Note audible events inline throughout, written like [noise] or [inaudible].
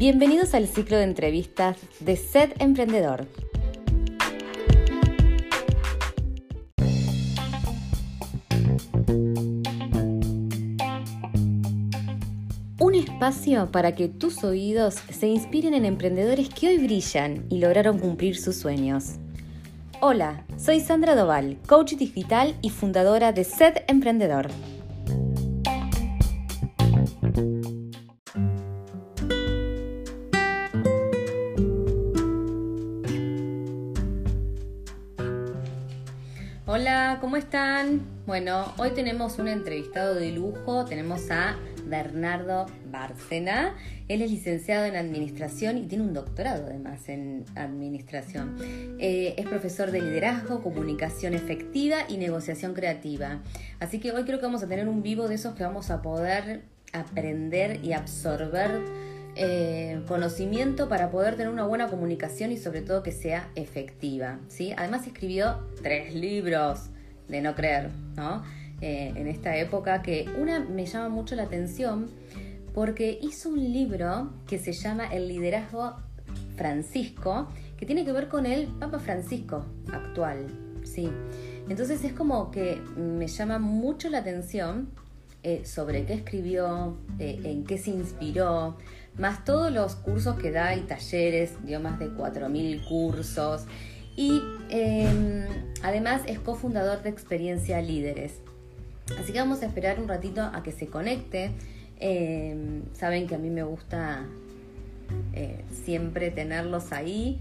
Bienvenidos al ciclo de entrevistas de Sed Emprendedor. Un espacio para que tus oídos se inspiren en emprendedores que hoy brillan y lograron cumplir sus sueños. Hola, soy Sandra Doval, coach digital y fundadora de Sed Emprendedor. ¿Cómo están? Bueno, hoy tenemos un entrevistado de lujo, tenemos a Bernardo Bárcena. Él es licenciado en Administración y tiene un doctorado además en Administración. Eh, es profesor de liderazgo, comunicación efectiva y negociación creativa. Así que hoy creo que vamos a tener un vivo de esos que vamos a poder aprender y absorber eh, conocimiento para poder tener una buena comunicación y sobre todo que sea efectiva. ¿sí? Además escribió tres libros de no creer, ¿no? Eh, en esta época, que una me llama mucho la atención porque hizo un libro que se llama El liderazgo Francisco, que tiene que ver con el Papa Francisco actual, sí. Entonces es como que me llama mucho la atención eh, sobre qué escribió, eh, en qué se inspiró, más todos los cursos que da y talleres, dio más de 4.000 cursos. Y em, además es cofundador de Experiencia Líderes. Así que vamos a esperar un ratito a que se conecte. Eh, saben que a mí me gusta eh, siempre tenerlos ahí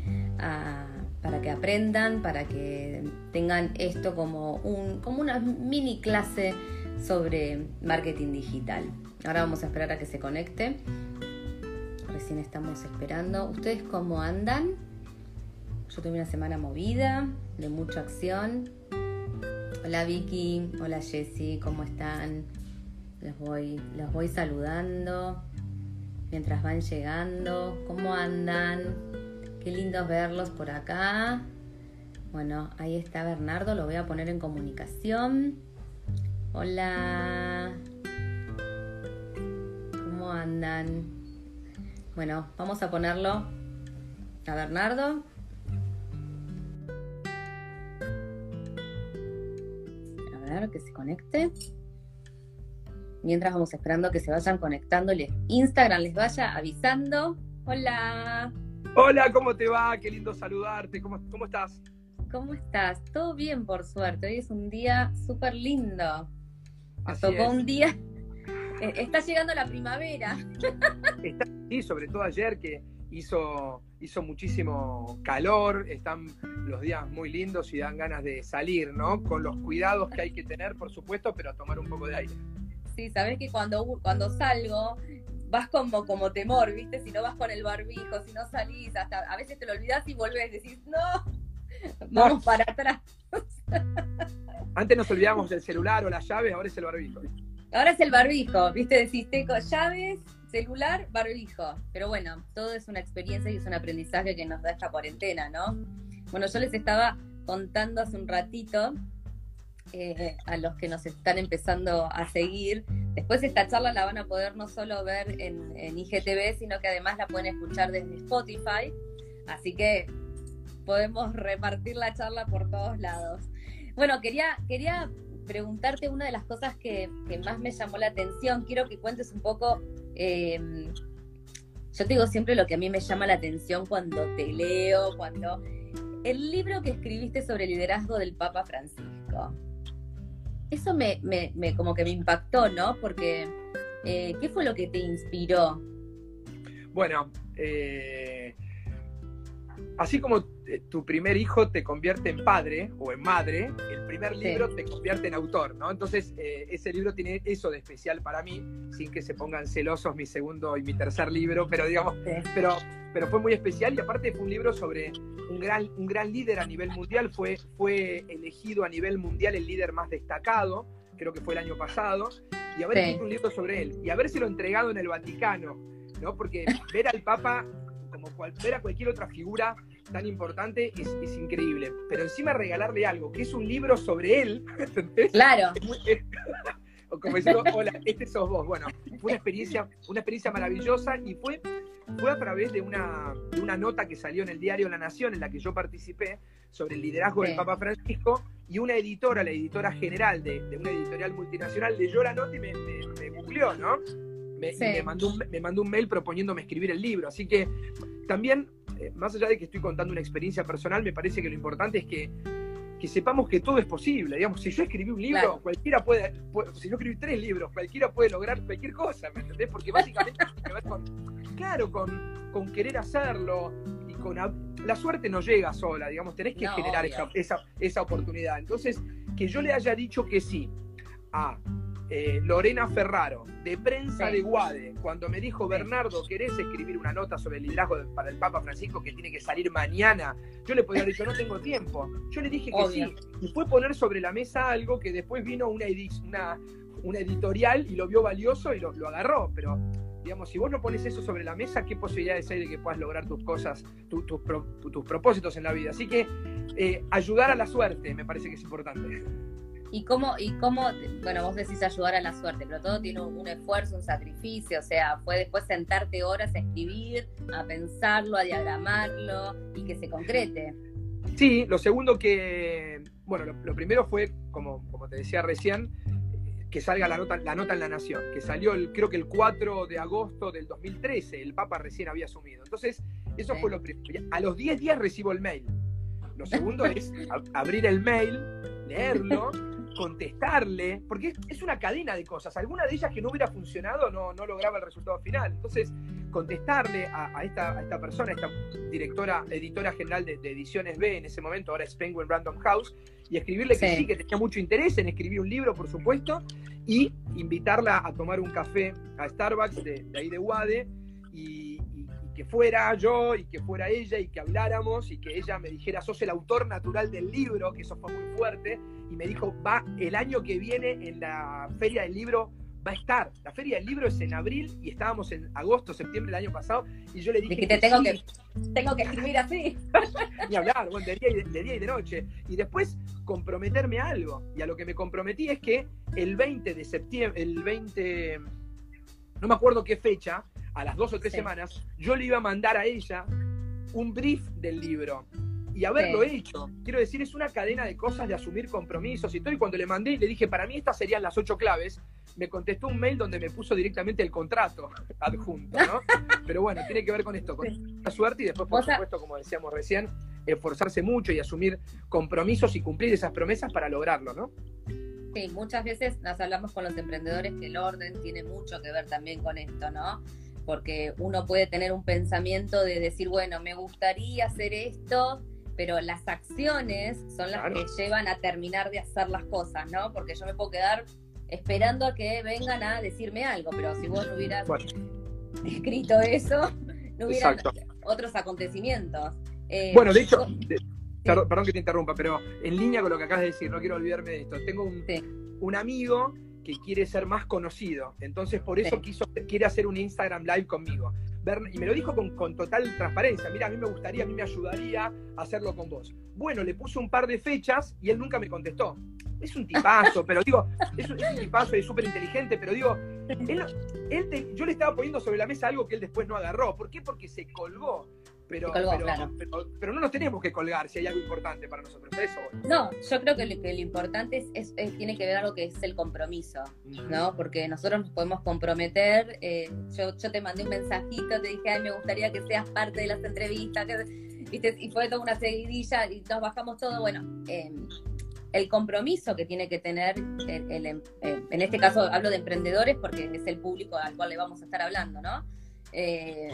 para que aprendan, para que tengan esto como, un, como una mini clase sobre marketing digital. Ahora vamos a esperar a que se conecte. Recién estamos esperando. ¿Ustedes cómo andan? Yo tuve una semana movida, de mucha acción. Hola Vicky, hola Jessy, ¿cómo están? Les voy, los voy saludando mientras van llegando. ¿Cómo andan? Qué lindo verlos por acá. Bueno, ahí está Bernardo, lo voy a poner en comunicación. Hola. ¿Cómo andan? Bueno, vamos a ponerlo a Bernardo. Que se conecte. Mientras vamos esperando que se vayan conectando, Instagram les vaya avisando. Hola. Hola, ¿cómo te va? Qué lindo saludarte. ¿Cómo, cómo estás? ¿Cómo estás? Todo bien, por suerte. Hoy es un día súper lindo. Nos tocó un día. [laughs] Eh, está llegando la primavera. sí, sobre todo ayer que hizo, hizo muchísimo calor, están los días muy lindos y dan ganas de salir, ¿no? Con los cuidados que hay que tener, por supuesto, pero a tomar un poco de aire. Sí, sabes que cuando, cuando salgo vas como, como temor, ¿viste? Si no vas con el barbijo, si no salís, hasta a veces te lo olvidas y volvés, decís, no, vamos para atrás. Antes nos olvidábamos del celular o las llaves, ahora es el barbijo. Ahora es el barbijo, ¿viste? Decís, tengo llaves, celular, barbijo. Pero bueno, todo es una experiencia y es un aprendizaje que nos da esta cuarentena, ¿no? Bueno, yo les estaba contando hace un ratito eh, a los que nos están empezando a seguir. Después esta charla la van a poder no solo ver en, IGTV, sino que además la pueden escuchar desde Spotify. Así que podemos repartir la charla por todos lados. Bueno, quería, quería preguntarte una de las cosas que, que más me llamó la atención. Quiero que cuentes un poco Em, yo te digo siempre lo que a mí me llama la atención cuando te leo, cuando... El libro que escribiste sobre el liderazgo del Papa Francisco. Eso me, como que me impactó, ¿no? Porque, eh, ¿qué fue lo que te inspiró? Bueno, eh, así como eh, tu primer hijo te convierte en padre o en madre, el primer libro te convierte en autor, ¿no? Entonces, eh, ese libro tiene eso de especial para mí, sin que se pongan celosos mi segundo y mi tercer libro, pero digamos, pero, pero fue muy especial y aparte fue un libro sobre un gran, un gran líder a nivel mundial, fue, fue elegido a nivel mundial el líder más destacado, creo que fue el año pasado, y haber escrito un libro sobre él, y habérselo entregado en el Vaticano, ¿no? Porque ver al Papa como cual, ver a cualquier otra figura tan importante es, increíble. Pero encima regalarle algo, que es un libro sobre él, [laughs] Claro. [laughs] o como decirlo, hola, este sos vos. Bueno, fue una experiencia, una experiencia maravillosa y fue fue a través de una, de una nota que salió en el diario La Nación, en la que yo participé, sobre el liderazgo del. Papa Francisco, y una editora, la editora general de, de una editorial multinacional, leyó la nota y me, me, me googleó, ¿no? Me, Sí. me mandó, un, me mandó un mail proponiéndome escribir el libro. Así que también, eh, más allá de que estoy contando una experiencia personal, me parece que lo importante es que, que sepamos que todo es posible. Digamos, si yo escribí un libro, Claro. cualquiera puede, puede- si yo escribí tres libros, cualquiera puede lograr cualquier cosa, ¿me entendés? Porque básicamente [laughs] tiene que ver con, claro, con, con querer hacerlo y con la suerte no llega sola, digamos, tenés que No, generar esa, esa, esa oportunidad. Entonces, que yo le haya dicho que sí a eh, Lorena Ferraro, de prensa Sí. de Guade, cuando me dijo. Bernardo, ¿querés escribir una nota sobre el liderazgo de- para el Papa Francisco que tiene que salir mañana? Yo le podía haber dicho, no tengo tiempo. Yo le dije que Obvio. sí. Y fue poner sobre la mesa algo que después vino una, edi- una, una editorial y lo vio valioso y lo, lo agarró. Pero, digamos, si vos no pones eso sobre la mesa, ¿qué posibilidades hay de que puedas lograr tus cosas, tu- tus propósitos en la vida? Así que eh, ayudar a la suerte me parece que es importante. ¿Y cómo, y cómo, bueno, vos decís ayudar a la suerte, pero todo tiene un, un esfuerzo, un sacrificio, o sea, fue después sentarte horas a escribir, a pensarlo, a diagramarlo y que se concrete. Sí, lo segundo que, bueno, lo, lo primero fue, como, como te decía recién, que salga la nota, la nota en La Nación, que salió el, creo que el 4 de agosto del 2013, el Papa recién había asumido. Entonces, eso fue lo primero. A los 10 días recibo el mail. Lo segundo [laughs] es ab- abrir el mail, leerlo, contestarle, porque es, una cadena de cosas. Alguna de ellas que no hubiera funcionado no, no lograba el resultado final. Entonces, contestarle a, a esta, a esta persona, a esta directora, editora general de, de Ediciones B en ese momento, ahora es Penguin Random House, y escribirle que Sí. sí, que tenía mucho interés en escribir un libro, por supuesto, y invitarla a tomar un café a Starbucks de, de ahí de Wade, y, y- y que fuera yo, y que fuera ella, y que habláramos, y que ella me dijera, sos el autor natural del libro, que eso fue muy fuerte, y me dijo, va el año que viene en la Feria del Libro va a estar. La feria del libro es en abril y estábamos en agosto, septiembre del año pasado y yo le dije Dijiste, tengo sí, que, tengo que escribir así. [laughs] ni hablar, bueno, de día, y de, de día y de noche. Y después comprometerme a algo. Y a lo que me comprometí es que el 20 de septiembre, el 20, no me acuerdo qué fecha, a las dos o tres Sí. semanas, yo le iba a mandar a ella un brief del libro. Y haberlo Sí. hecho. Quiero decir, es una cadena de cosas, de asumir compromisos y todo. Y cuando le mandé, le dije, para mí estas serían las ocho claves, me contestó un mail donde me puso directamente el contrato [laughs] adjunto, ¿no? Pero bueno, tiene que ver con esto, con la suerte y después, por supuesto, como decíamos recién, esforzarse mucho y asumir compromisos y cumplir esas promesas para lograrlo, ¿no? Sí, muchas veces nos hablamos con los emprendedores que el orden tiene mucho que ver también con esto, ¿no? Porque uno puede tener un pensamiento de decir, bueno, me gustaría hacer esto, pero las acciones son las Claro. que llevan a terminar de hacer las cosas, ¿no? Porque yo me puedo quedar esperando a que vengan a decirme algo, pero si vos no hubieras Bueno. escrito eso, no hubieran Exacto. otros acontecimientos. Eh, Bueno, de hecho, de- perdón, perdón que te interrumpa, pero en línea con lo que acabas de decir, no quiero olvidarme de esto. Tengo un, Sí. un amigo que quiere ser más conocido, entonces por eso Sí. quiso, quiere hacer un Instagram Live conmigo. Ver- y me lo dijo con, con total transparencia. Mira, a mí me gustaría, a mí me ayudaría a hacerlo con vos. Bueno, le puse un par de fechas y él nunca me contestó. Es un tipazo, [laughs] pero digo, es un, es un tipazo y es súper inteligente, pero digo, él, él te- yo le estaba poniendo sobre la mesa algo que él después no agarró. ¿Por qué? Porque se colgó. Pero, colgó, pero, claro. pero, pero no nos tenemos que colgar si hay algo importante para nosotros. Eso. No, yo creo que lo, que lo importante es, es- es- tiene que ver algo que es el compromiso, ¿no? Porque nosotros nos podemos comprometer. eh, yo, yo te mandé un mensajito, te dije, ay, me gustaría que seas parte de las entrevistas, que- ¿viste? y fue toda una seguidilla y nos bajamos todo. Bueno, eh, el compromiso que tiene que tener, el- el em- eh, en este caso hablo de emprendedores porque es el público al cual le vamos a estar hablando, ¿no? Eh,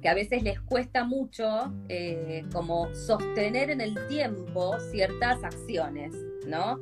que a veces les cuesta mucho eh, como sostener en el tiempo ciertas acciones, ¿no?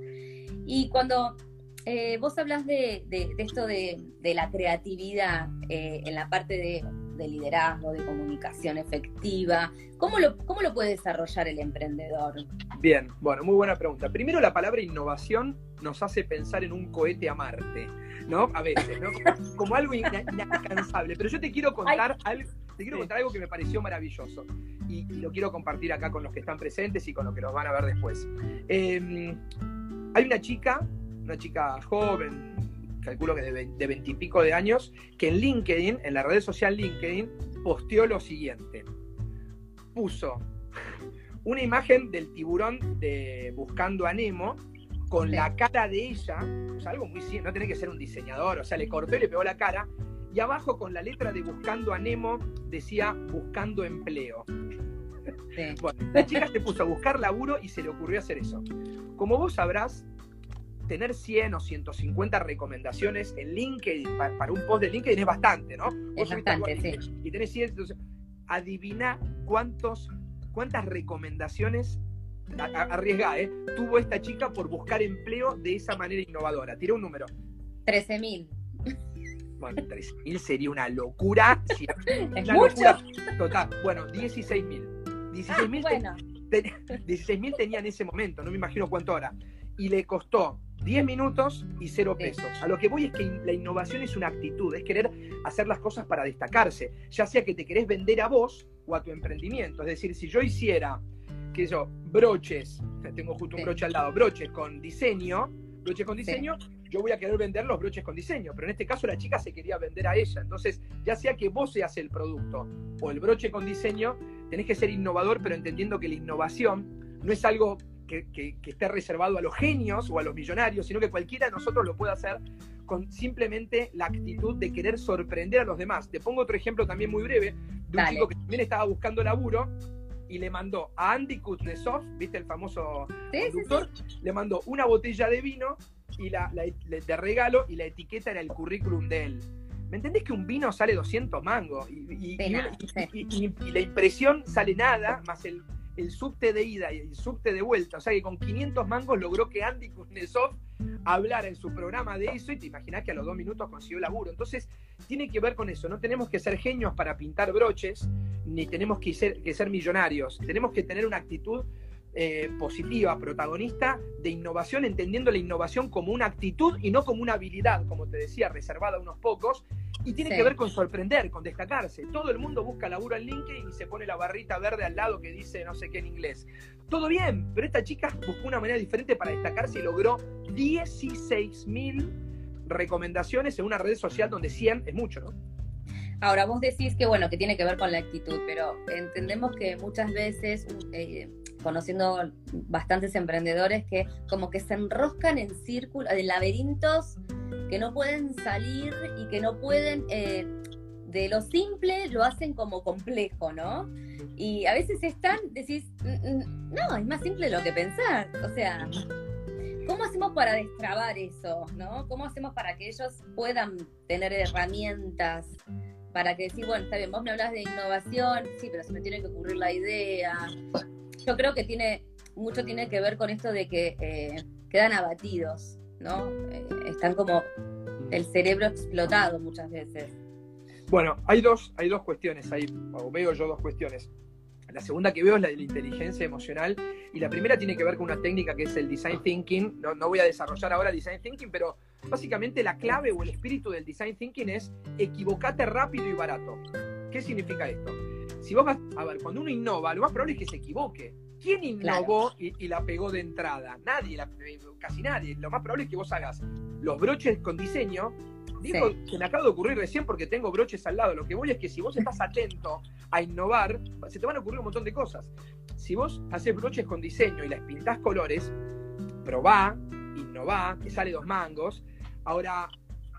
Y cuando eh, vos hablas de, de- de esto de, de la creatividad en la parte de, de liderazgo, de comunicación efectiva, ¿cómo lo, ¿cómo lo puede desarrollar el emprendedor? Bien, bueno, muy buena pregunta. Primero, la palabra innovación nos hace pensar en un cohete a Marte, ¿no? A veces, ¿no? Como, como algo ina- inalcanzable. Pero yo te quiero contar algo. Te quiero contar algo que me pareció maravilloso y, y lo quiero compartir acá con los que están presentes y con los que nos van a ver después. Eh, hay una chica, una chica joven, calculo que de veintipico de años, que en LinkedIn, en la red social LinkedIn, posteó lo siguiente. Puso una imagen del tiburón de Buscando a Nemo con la cara de ella, o sea, algo muy simple, no tiene que ser un diseñador, o sea, le cortó y le pegó la cara, y abajo con la letra de Buscando a Nemo decía Buscando empleo. [laughs] Bueno, la chica se puso a buscar laburo y se le ocurrió hacer eso. Como vos sabrás, tener 100 o 150 recomendaciones en LinkedIn para, un post de LinkedIn es bastante, ¿no? Es bastante, sí. Y tenés 100, entonces, adivina cuántos, cuántas recomendaciones arriesgada, ¿eh? tuvo esta chica por buscar empleo de esa manera innovadora. Tira un número. 13.000. Bueno, 13.000 sería una locura. [laughs] es mucho. total. Bueno, 16.000. 16.000 bueno. ten, [laughs] tenía en ese momento, no me imagino cuánto ahora. Y le costó 10 minutos y 0 pesos. A lo que voy es que la innovación es una actitud, es querer hacer las cosas para destacarse, ya sea que te querés vender a vos o a tu emprendimiento. Es decir, si yo hiciera que yo, broches, tengo justo un broche al lado, broches con diseño, broches con diseño, yo voy a querer vender los broches con diseño, pero en este caso la chica se quería vender a ella. Entonces, ya sea que vos seas el producto o el broche con diseño, tenés que ser innovador, pero entendiendo que la innovación no es algo que, que, esté reservado a los genios o a los millonarios, sino que cualquiera de nosotros lo puede hacer con simplemente la actitud de querer sorprender a los demás. Te pongo otro ejemplo también muy breve de un chico que también estaba buscando laburo y le mandó a Andy Kuznetsov, ¿viste el famoso conductor? Le mandó una botella de vino y la, de regalo y la etiqueta era el currículum de él. ¿Me entendés que un vino sale 200 mangos? Y, la impresión sale nada, más el, el subte de ida y el subte de vuelta. O sea que con 500 mangos logró que Andy Kuznetsov hablar en su programa de eso y te imaginas que a los dos minutos consiguió laburo. Entonces, tiene que ver con eso. No tenemos que ser genios para pintar broches, ni tenemos que ser, que ser millonarios. Tenemos que tener una actitud eh, positiva, protagonista de innovación, entendiendo la innovación como una actitud y no como una habilidad, como te decía, reservada a unos pocos. Y tiene que ver con sorprender, con destacarse. Todo el mundo busca laburo en LinkedIn y se pone la barrita verde al lado que dice no sé qué en inglés. Todo bien, pero esta chica buscó una manera diferente para destacarse y logró 16.000 recomendaciones en una red social donde 100 es mucho, ¿no? Ahora, vos decís que, bueno, que tiene que ver con la actitud, pero entendemos que muchas veces, eh, conociendo bastantes emprendedores que como que se enroscan en círculos, en laberintos que no pueden salir y que no pueden, eh, de lo simple lo hacen como complejo, ¿no? Y a veces están, decís, no, es más simple lo que pensar. O sea, ¿cómo hacemos para destrabar eso, ¿no? ¿Cómo hacemos para que ellos puedan tener herramientas? Para que decir, bueno, está bien, vos me hablas de innovación, sí, pero se me tiene que ocurrir la idea. Yo creo que tiene, mucho tiene que ver con esto de que eh, quedan abatidos, ¿no? Eh, están como el cerebro explotado muchas veces. Bueno, hay dos, hay dos cuestiones ahí, o veo yo dos cuestiones. La segunda que veo es la de la inteligencia emocional y la primera tiene que ver con una técnica que es el design thinking. No, no voy a desarrollar ahora design thinking, pero básicamente la clave o el espíritu del design thinking es equivocate rápido y barato. ¿Qué significa esto? Si vos vas, a ver, cuando uno innova, lo más probable es que se equivoque. ¿Quién innovó y, la pegó de entrada? Nadie, casi nadie. Lo más probable es que vos hagas los broches con diseño Digo que me acaba de ocurrir recién porque tengo broches al lado. Lo que voy es que si vos estás atento a innovar, se te van a ocurrir un montón de cosas. Si vos haces broches con diseño y las pintás colores, probá, innová, te sale dos mangos. Ahora,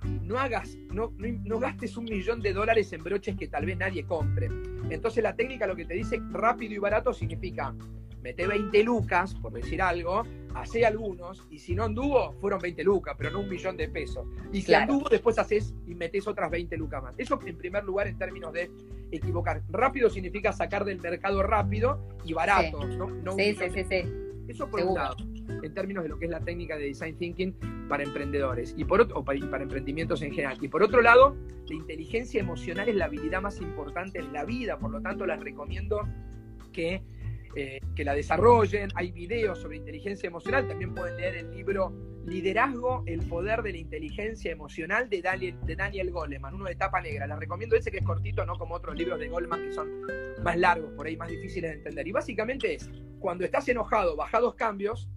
no hagas, no, no, gastes un millón de dólares en broches que tal vez nadie compre. Entonces la técnica lo que te dice rápido y barato significa mete 20 lucas, por decir algo, hace algunos, y si no anduvo, fueron 20 lucas, pero no un millón de pesos. Y si anduvo, después haces y metes otras 20 lucas más. Eso en primer lugar en términos de equivocar. Rápido significa sacar del mercado rápido y barato, sí. ¿no? no sí, sí, sí, sí, Eso por un lado, en términos de lo que es la técnica de design thinking para emprendedores y por o para, para emprendimientos en general. Y por otro lado, la inteligencia emocional es la habilidad más importante en la vida, por lo tanto, les recomiendo que eh, que la desarrollen. Hay videos sobre inteligencia emocional. También pueden leer el libro Liderazgo, el poder de la inteligencia emocional de Daniel, de Daniel Goleman, uno de tapa negra. Les recomiendo ese que es cortito, no como otros libros de Goleman que son más largos, por ahí más difíciles de entender. Y básicamente es, cuando estás enojado, baja dos cambios.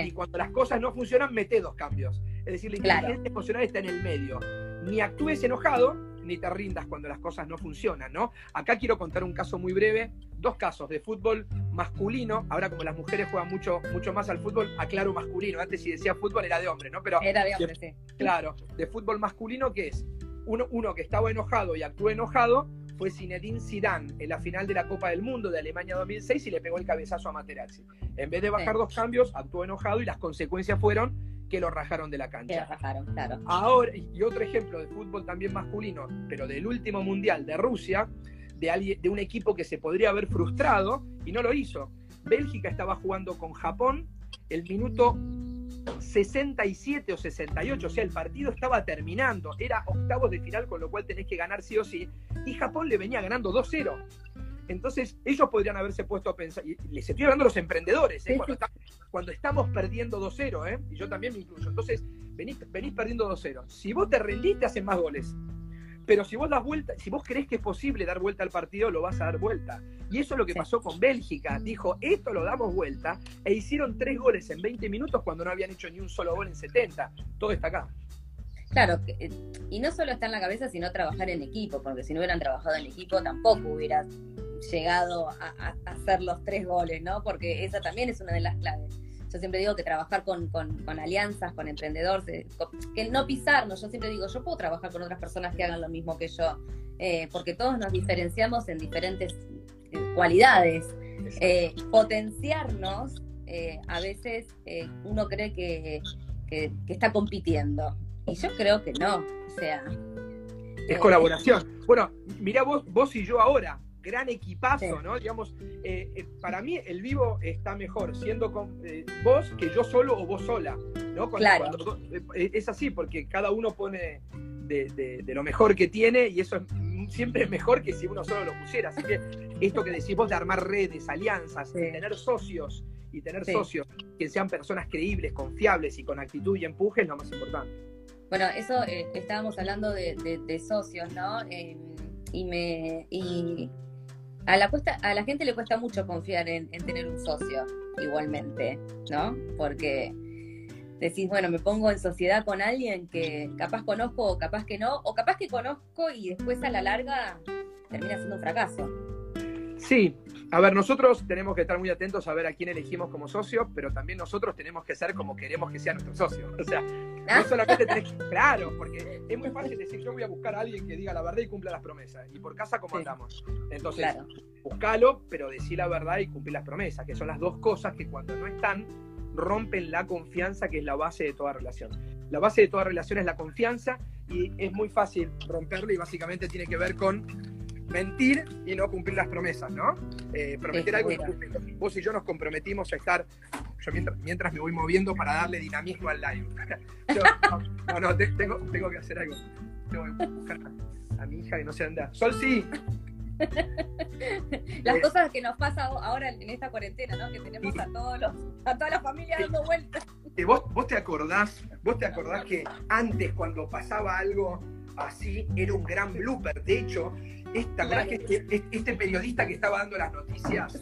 Y cuando las cosas no funcionan, mete dos cambios. Es decir, la inteligencia emocional está en el medio. Ni actúes enojado, ni te rindas cuando las cosas no funcionan, ¿no? Acá quiero contar un caso muy breve, dos casos de fútbol masculino. Ahora, como las mujeres juegan mucho, mucho más al fútbol, aclaro masculino. Antes, si decía fútbol, era de hombre, ¿no? Pero era de hombre, sí. Claro, de fútbol masculino, ¿qué es? Uno, uno que estaba enojado y actuó enojado fue Zinedine Zidane en la final de la Copa del Mundo de Alemania 2006 y le pegó el cabezazo a Materazzi. En vez de bajar dos cambios, actuó enojado y las consecuencias fueron que lo rajaron de la cancha. Que lo rajaron, claro. Ahora, y otro ejemplo de fútbol también masculino, pero del último mundial de Rusia, de, de un equipo que se podría haber frustrado y no lo hizo. Bélgica estaba jugando con Japón, el minuto 67 o 68, o sea, el partido estaba terminando, era octavos de final, con lo cual tenés que ganar sí o sí, y Japón le venía ganando 2-0. Entonces, ellos podrían haberse puesto a pensar, y les estoy hablando a los emprendedores, ¿eh? cuando, estamos perdiendo 2-0, ¿eh? y yo también me incluyo. Entonces, venís, venís perdiendo 2-0. Si vos te rendiste, hacen más goles. Pero si vos das vuelta, si vos crees que es posible dar vuelta al partido, lo vas a dar vuelta. Y eso es lo que pasó con Bélgica. Dijo, esto lo damos vuelta, e hicieron tres goles en 20 minutos cuando no habían hecho ni un solo gol en 70. Todo está acá. Claro, eh, y no solo está en la cabeza, sino trabajar en equipo, porque si no hubieran trabajado en equipo tampoco hubieras llegado a, hacer los tres goles, ¿no? Porque esa también es una de las claves. Yo siempre digo que trabajar con, alianzas, con emprendedores, que no pisarnos. Yo siempre digo, yo puedo trabajar con otras personas que hagan lo mismo que yo, eh, porque todos nos diferenciamos en diferentes eh, cualidades. Eh, potenciarnos, a veces uno cree que, está compitiendo. Y yo creo que no. O sea. Es colaboración. Bueno, mira vos, vos y yo ahora gran equipazo, ¿no? Digamos, eh, eh, para mí el vivo está mejor siendo con, eh, vos que yo solo o vos sola, ¿no? claro. es así, porque cada uno pone de, lo mejor que tiene y eso es siempre es mejor que si uno solo lo pusiera. Así que esto que decís vos de armar redes, alianzas, tener socios y tener socios que sean personas creíbles, confiables y con actitud y empuje es lo más importante. Bueno, eso estábamos hablando de, socios, ¿no? y me y a la, a la gente le cuesta mucho confiar en, tener un socio, igualmente, ¿no? Porque decís, bueno, me pongo en sociedad con alguien que capaz conozco o capaz que no, o capaz que conozco y después a la larga termina siendo un fracaso. Sí, a ver, nosotros tenemos que estar muy atentos a ver a quién elegimos como socio, pero también nosotros tenemos que ser como queremos que sea nuestro socio. O sea, no ah. solamente tenés [laughs] que, claro, porque es muy fácil decir yo voy a buscar a alguien que diga la verdad y cumpla las promesas. Y por casa, ¿cómo andamos? Entonces, buscalo, pero decir la verdad y cumplir las promesas, que son las dos cosas que cuando no están, rompen la confianza, que es la base de toda relación. La base de toda relación es la confianza y es muy fácil romperla y básicamente tiene que ver con mentir y no cumplir las promesas, ¿no? Eh, prometer algo y no cumplirlo. Vos y yo nos comprometimos a estar, yo mientras, me voy moviendo para darle dinamismo al live. [laughs] no, no, tengo, tengo que hacer algo. Tengo que buscar a, mi hija que no se anda. Sol, sí. Las cosas que nos pasa ahora en esta cuarentena, ¿no? Que tenemos a todos los, a toda la familia dando vueltas. ¿Vos, vos te acordás, vos te acordás que antes cuando pasaba algo así era un gran blooper. De hecho, esta, que este periodista que estaba dando las noticias,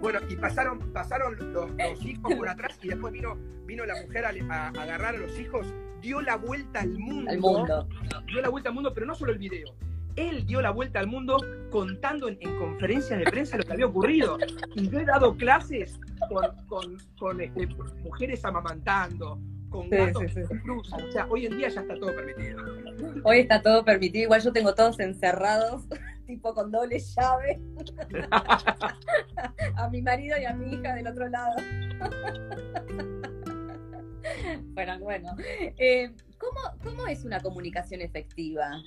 bueno, y pasaron, pasaron los, hijos por atrás y después vino, vino la mujer a, agarrar a los hijos, dio la vuelta al mundo, al mundo. Dio la vuelta al mundo, pero no solo el video. Él dio la vuelta al mundo contando en, conferencias de prensa lo que había ocurrido. Y yo he dado clases con, con, este, mujeres amamantando, con gatos O sea, hoy en día ya está todo permitido. [laughs] Hoy está todo permitido. Igual yo tengo todos encerrados, [laughs] tipo con doble llave. [laughs] a mi marido y a mi hija del otro lado. bueno, bueno. Eh, ¿cómo, es una comunicación efectiva?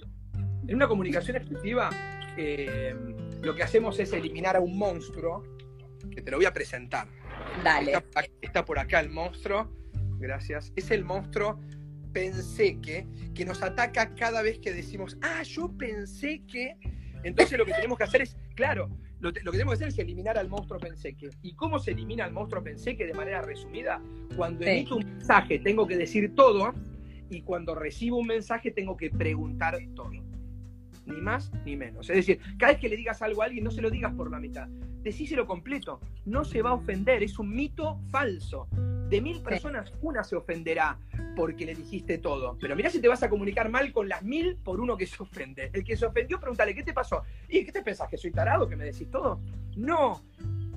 En una comunicación efectiva, eh, lo que hacemos es eliminar a un monstruo, que te lo voy a presentar. Dale. está por acá el monstruo gracias, es el monstruo pensé que, que nos ataca cada vez que decimos, ah, yo pensé que... Entonces lo que tenemos que hacer es, claro, lo, que tenemos que hacer es eliminar al monstruo pensé que. ¿Y cómo se elimina al monstruo pensé que de manera resumida? Cuando emito un mensaje tengo que decir todo y cuando recibo un mensaje tengo que preguntar todo. Ni más ni menos. Es decir, cada vez que le digas algo a alguien, no se lo digas por la mitad. Decíselo completo. No se va a ofender. Es un mito falso De mil personas, una se ofenderá porque le dijiste todo. Pero mirá si te vas a comunicar mal con las mil por uno que se ofende. El que se ofendió, pregúntale, ¿qué te pasó? ¿Y qué te pensás? ¿Que soy tarado? ¿Que me decís todo? No,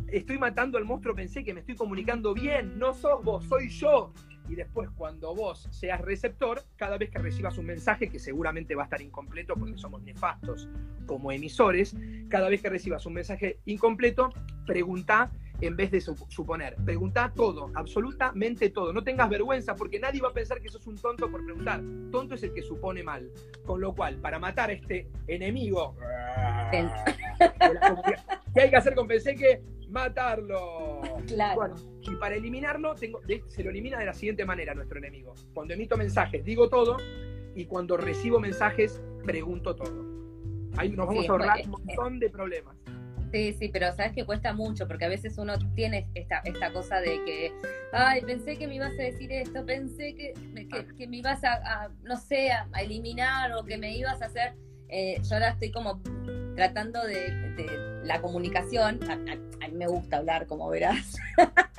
estoy matando al monstruo, pensé que me estoy comunicando bien. No sos vos, soy yo y después cuando vos seas receptor, cada vez que recibas un mensaje, que seguramente va a estar incompleto porque somos nefastos como emisores, cada vez que recibas un mensaje incompleto, pregunta en vez de suponer. Pregunta todo, absolutamente todo. No tengas vergüenza porque nadie va a pensar que sos un tonto por preguntar. Tonto es el que supone mal. Con lo cual, para matar a este enemigo, ¿qué hay que hacer con Pensé que matarlo? Claro. y para eliminarlo, tengo, se lo elimina de la siguiente manera nuestro enemigo. Cuando emito mensajes, digo todo y cuando recibo mensajes, pregunto todo. Ahí nos vamos a ahorrar un montón de problemas. Sí, sí, pero sabes que cuesta mucho porque a veces uno tiene esta, esta cosa de que, ay, pensé que me ibas a decir esto, pensé que, que, me ibas a, no sé, a, eliminar o que me ibas a hacer. Eh, yo ahora estoy como tratando de, la comunicación. A, mí me gusta hablar, como verás. [laughs]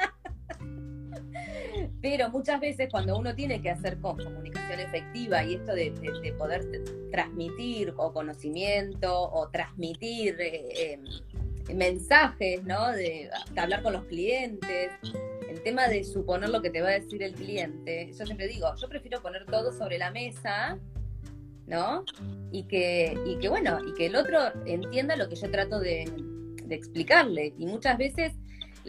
Pero muchas veces cuando uno tiene que hacer comunicación efectiva y esto de, poder transmitir o conocimiento o transmitir eh, em, mensajes, ¿no? De, hablar con los clientes, el tema de suponer lo que te va a decir el cliente. Yo siempre digo, yo prefiero poner todo sobre la mesa, ¿no? Y que, y que bueno, y que el otro entienda lo que yo trato de, de explicarle. Y muchas veces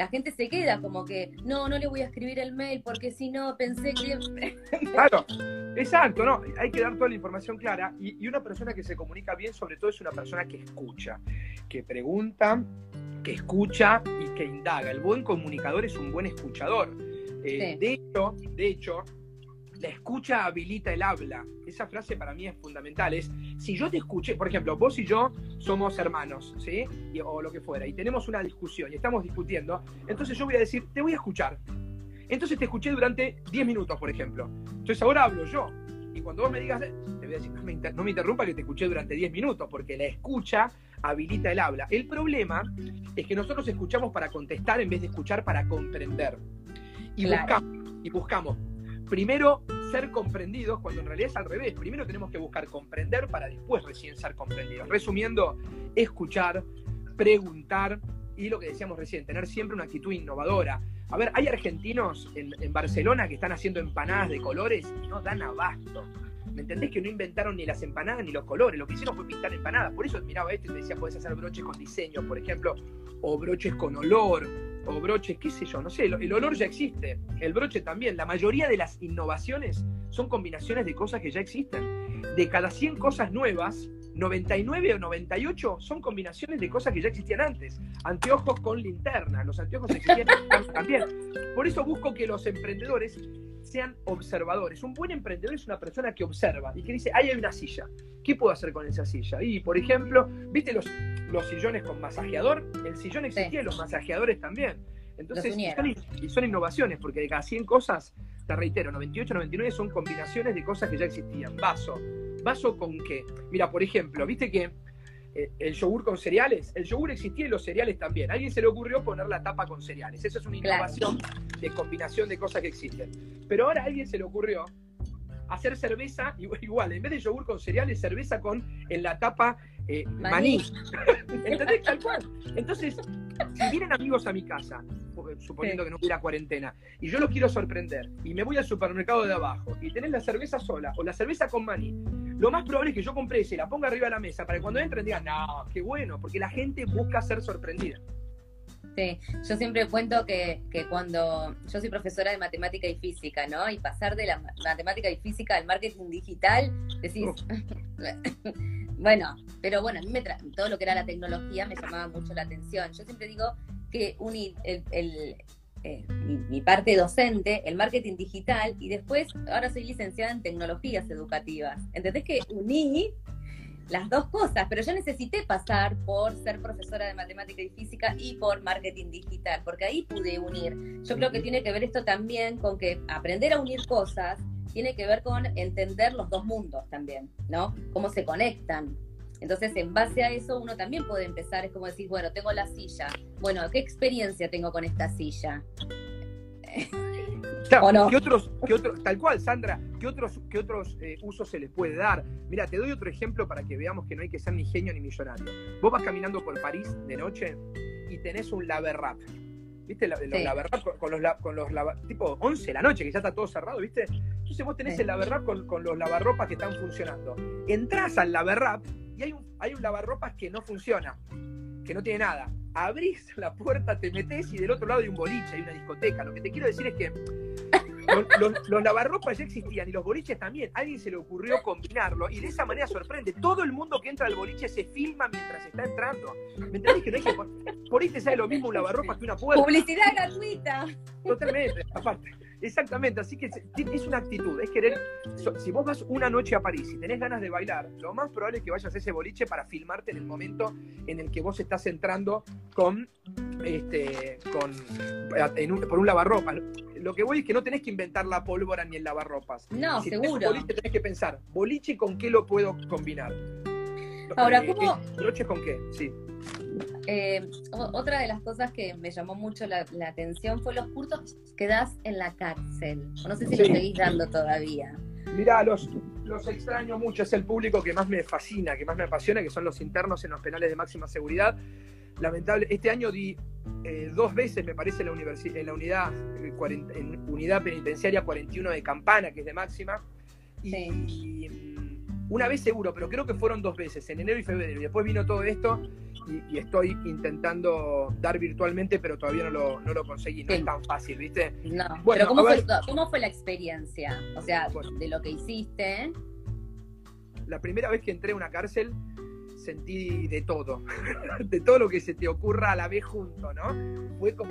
la gente se queda como que, no, no le voy a escribir el mail porque si no pensé que... [laughs] Claro, exacto, no, hay que dar toda la información clara y, una persona que se comunica bien sobre todo es una persona que escucha, que pregunta, que escucha y que indaga. El buen comunicador es un buen escuchador. Eh, de hecho, de hecho, la escucha habilita el habla. Esa frase para mí es fundamental. Es, si yo te escuché, por ejemplo, vos y yo somos hermanos, ¿sí? o lo que fuera, y tenemos una discusión y estamos discutiendo, entonces yo voy a decir, te voy a escuchar. Entonces te escuché durante 10 minutos, por ejemplo. Entonces ahora hablo yo. Y cuando vos me digas, te voy a decir, no me, no me interrumpa que te escuché durante 10 minutos, porque la escucha habilita el habla. El problema es que nosotros escuchamos para contestar en vez de escuchar para comprender. Y, buscamos, y buscamos primero ser comprendidos, cuando en realidad es al revés. Primero tenemos que buscar comprender para después recién ser comprendidos. Resumiendo, escuchar, preguntar y lo que decíamos recién, tener siempre una actitud innovadora. A ver, hay argentinos en, Barcelona que están haciendo empanadas de colores y no dan abasto. ¿Me entendés que no inventaron ni las empanadas ni los colores? Lo que hicieron fue pintar empanadas. Por eso admiraba esto y te decía, puedes hacer broches con diseño, por ejemplo, o broches con olor, o broches, qué sé yo, no sé, el, olor ya existe, el broche también. La mayoría de las innovaciones son combinaciones de cosas que ya existen. De cada 100 cosas nuevas, 99 o 98 son combinaciones de cosas que ya existían antes. Anteojos con linterna, los anteojos existían [laughs] también. Por eso busco que los emprendedores sean observadores. Un buen emprendedor es una persona que observa y que dice, ahí hay una silla, ¿qué puedo hacer con esa silla? Y, por ejemplo, ¿viste los, los sillones con masajeador? El sillón existía y los masajeadores también. Entonces, son, y son innovaciones, porque de cada 100 cosas, te reitero, 98, 99 son combinaciones de cosas que ya existían. Vaso. ¿Vaso con qué? Mira, por ejemplo, ¿viste que eh, el yogur con cereales. El yogur existía y los cereales también. A alguien se le ocurrió poner la tapa con cereales. Eso es una innovación de combinación de cosas que existen. Pero ahora a alguien se le ocurrió hacer cerveza igual, en vez de yogur con cereales, cerveza con en la tapa eh, maní. [laughs] ¿Entendés? Tal cual. Entonces, si vienen amigos a mi casa, suponiendo que no hubiera cuarentena, y yo los quiero sorprender, y me voy al supermercado de abajo, y tenés la cerveza sola o la cerveza con maní, lo más probable es que yo compre ese y la ponga arriba de la mesa para que cuando entren digan, no, qué bueno, porque la gente busca ser sorprendida. Sí, yo siempre cuento que, que, cuando yo soy profesora de matemática y física, ¿no? Y pasar de la matemática y física al marketing digital, decís, [laughs] bueno, pero bueno, a mí me todo lo que era la tecnología me llamaba mucho la atención. Yo siempre digo que unir el, eh, mi, parte docente, el marketing digital, y después ahora soy licenciada en tecnologías educativas. ¿Entendés que uní las dos cosas? Pero yo necesité pasar por ser profesora de matemática y física y por marketing digital, porque ahí pude unir. Yo creo que tiene que ver esto también con que aprender a unir cosas tiene que ver con entender los dos mundos también, ¿no? Cómo se conectan. Entonces, en base a eso, uno también puede empezar, es como decir, bueno, tengo la silla, bueno, ¿qué experiencia tengo con esta silla? [laughs] ¿qué otros, qué otros, tal cual, Sandra, ¿qué otros, qué otros eh, usos se les puede dar? Mira, te doy otro ejemplo para que veamos que no hay que ser ni genio ni millonario. Vos vas caminando por París de noche y tenés un laberrap. ¿Viste? Los con, los, con los tipo 11 de la noche, que ya está todo cerrado, ¿viste? Entonces vos tenés el laberrap con, con, los lavarropas que están funcionando. Entrás al laberrap y hay un, hay un lavarropas que no funciona, que no tiene nada. Abrís la puerta, te metés y del otro lado hay un boliche, hay una discoteca. Lo que te quiero decir es que los, los, lavarropas ya existían y los boliches también. alguien se le ocurrió combinarlo y de esa manera sorprende. Todo el mundo que entra al boliche se filma mientras está entrando. ¿Me entendés que no hay que por ahí te sale lo mismo un lavarropas que una puerta? Publicidad gratuita. Totalmente, aparte. Exactamente, así que es una actitud, es querer, si vos vas una noche a París y tenés ganas de bailar, lo más probable es que vayas a ese boliche para filmarte en el momento en el que vos estás entrando con, este, con, por un lavarropas. Lo que voy es que no tenés que inventar la pólvora ni el lavarropas. No, si seguro. Tenés boliche tenés que pensar, boliche con qué lo puedo combinar. Ahora, eh, ¿cómo? ¿Noche con qué? Sí. Eh, otra de las cosas que me llamó mucho la, atención fue los cursos que das en la cárcel. No sé si los seguís dando todavía. Mirá, los, los extraño mucho. Es el público que más me fascina, que más me apasiona, que son los internos en los penales de máxima seguridad. Lamentable, este año di eh, dos veces, me parece, en la, en la unidad, eh, en unidad penitenciaria 41 de Campana, que es de máxima. Y, mm, una vez seguro, pero creo que fueron dos veces, en enero y febrero. Y después vino todo esto y, estoy intentando dar virtualmente, pero todavía no lo, no lo conseguí. No es tan fácil, ¿viste? No. Bueno, ¿cómo fue, ¿cómo fue, la experiencia? O sea, de lo que hiciste. La primera vez que entré a una cárcel sentí de todo, [laughs] de todo lo que se te ocurra a la vez junto, ¿no? Fue como,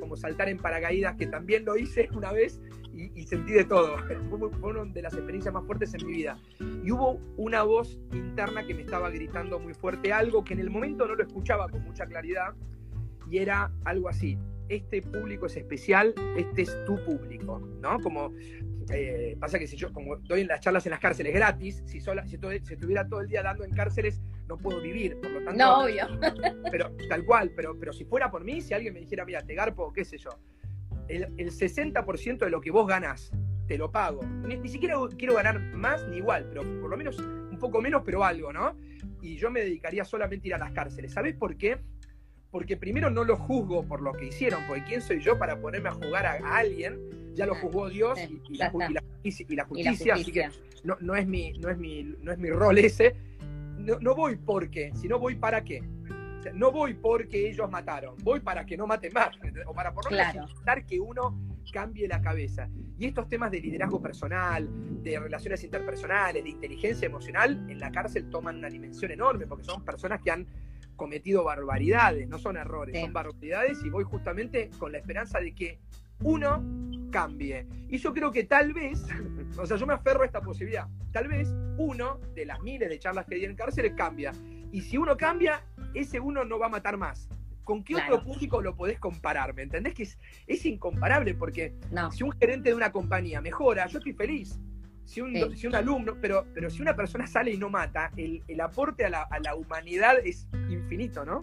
como, saltar en paracaídas, que también lo hice [laughs] una vez y, sentí de todo. [laughs] Fue, una de las experiencias más fuertes en mi vida. Y hubo una voz interna que me estaba gritando muy fuerte algo que en el momento no lo escuchaba con mucha claridad y era algo así. Este público es especial, este es tu público, ¿no? Como eh, pasa que si yo, como doy las charlas en las cárceles gratis, si, sola, si, estuviera todo el día dando en cárceles, no puedo vivir, por lo tanto. No, obvio. [laughs] Pero, tal cual, pero, pero si fuera por mí, si alguien me dijera, mira, te garpo, qué sé yo, el, 60% de lo que vos ganás, te lo pago. Ni, siquiera quiero ganar más ni igual, pero por lo menos un poco menos, pero algo, ¿no? Y yo me dedicaría solamente a ir a las cárceles. ¿Sabés por qué? Porque primero no lo juzgo por lo que hicieron, porque ¿quién soy yo para ponerme a jugar a, alguien? Ya lo juzgó Dios y, la, justicia, así que no, no, es mi, no, es mi, no es mi rol ese. No, no voy porque, sino voy para qué. No voy porque ellos mataron, voy para que no maten más, o para por lo menos que uno cambie la cabeza. Y estos temas de liderazgo personal, de relaciones interpersonales, de inteligencia emocional, en la cárcel toman una dimensión enorme, porque son personas que han cometido barbaridades, no son errores, son barbaridades, y voy justamente con la esperanza de que uno cambie. Y yo creo que tal vez, [laughs] o sea, yo me aferro a esta posibilidad, tal vez uno de las miles de charlas que di en cárceles cambia. Y si uno cambia, ese uno no va a matar más. ¿Con qué otro público lo podés comparar? ¿Me entendés? Que es, es incomparable porque si un gerente de una compañía mejora, yo estoy feliz. Si un, si un alumno, pero, pero si una persona sale y no mata, el, aporte a la, a la, humanidad es infinito, ¿no?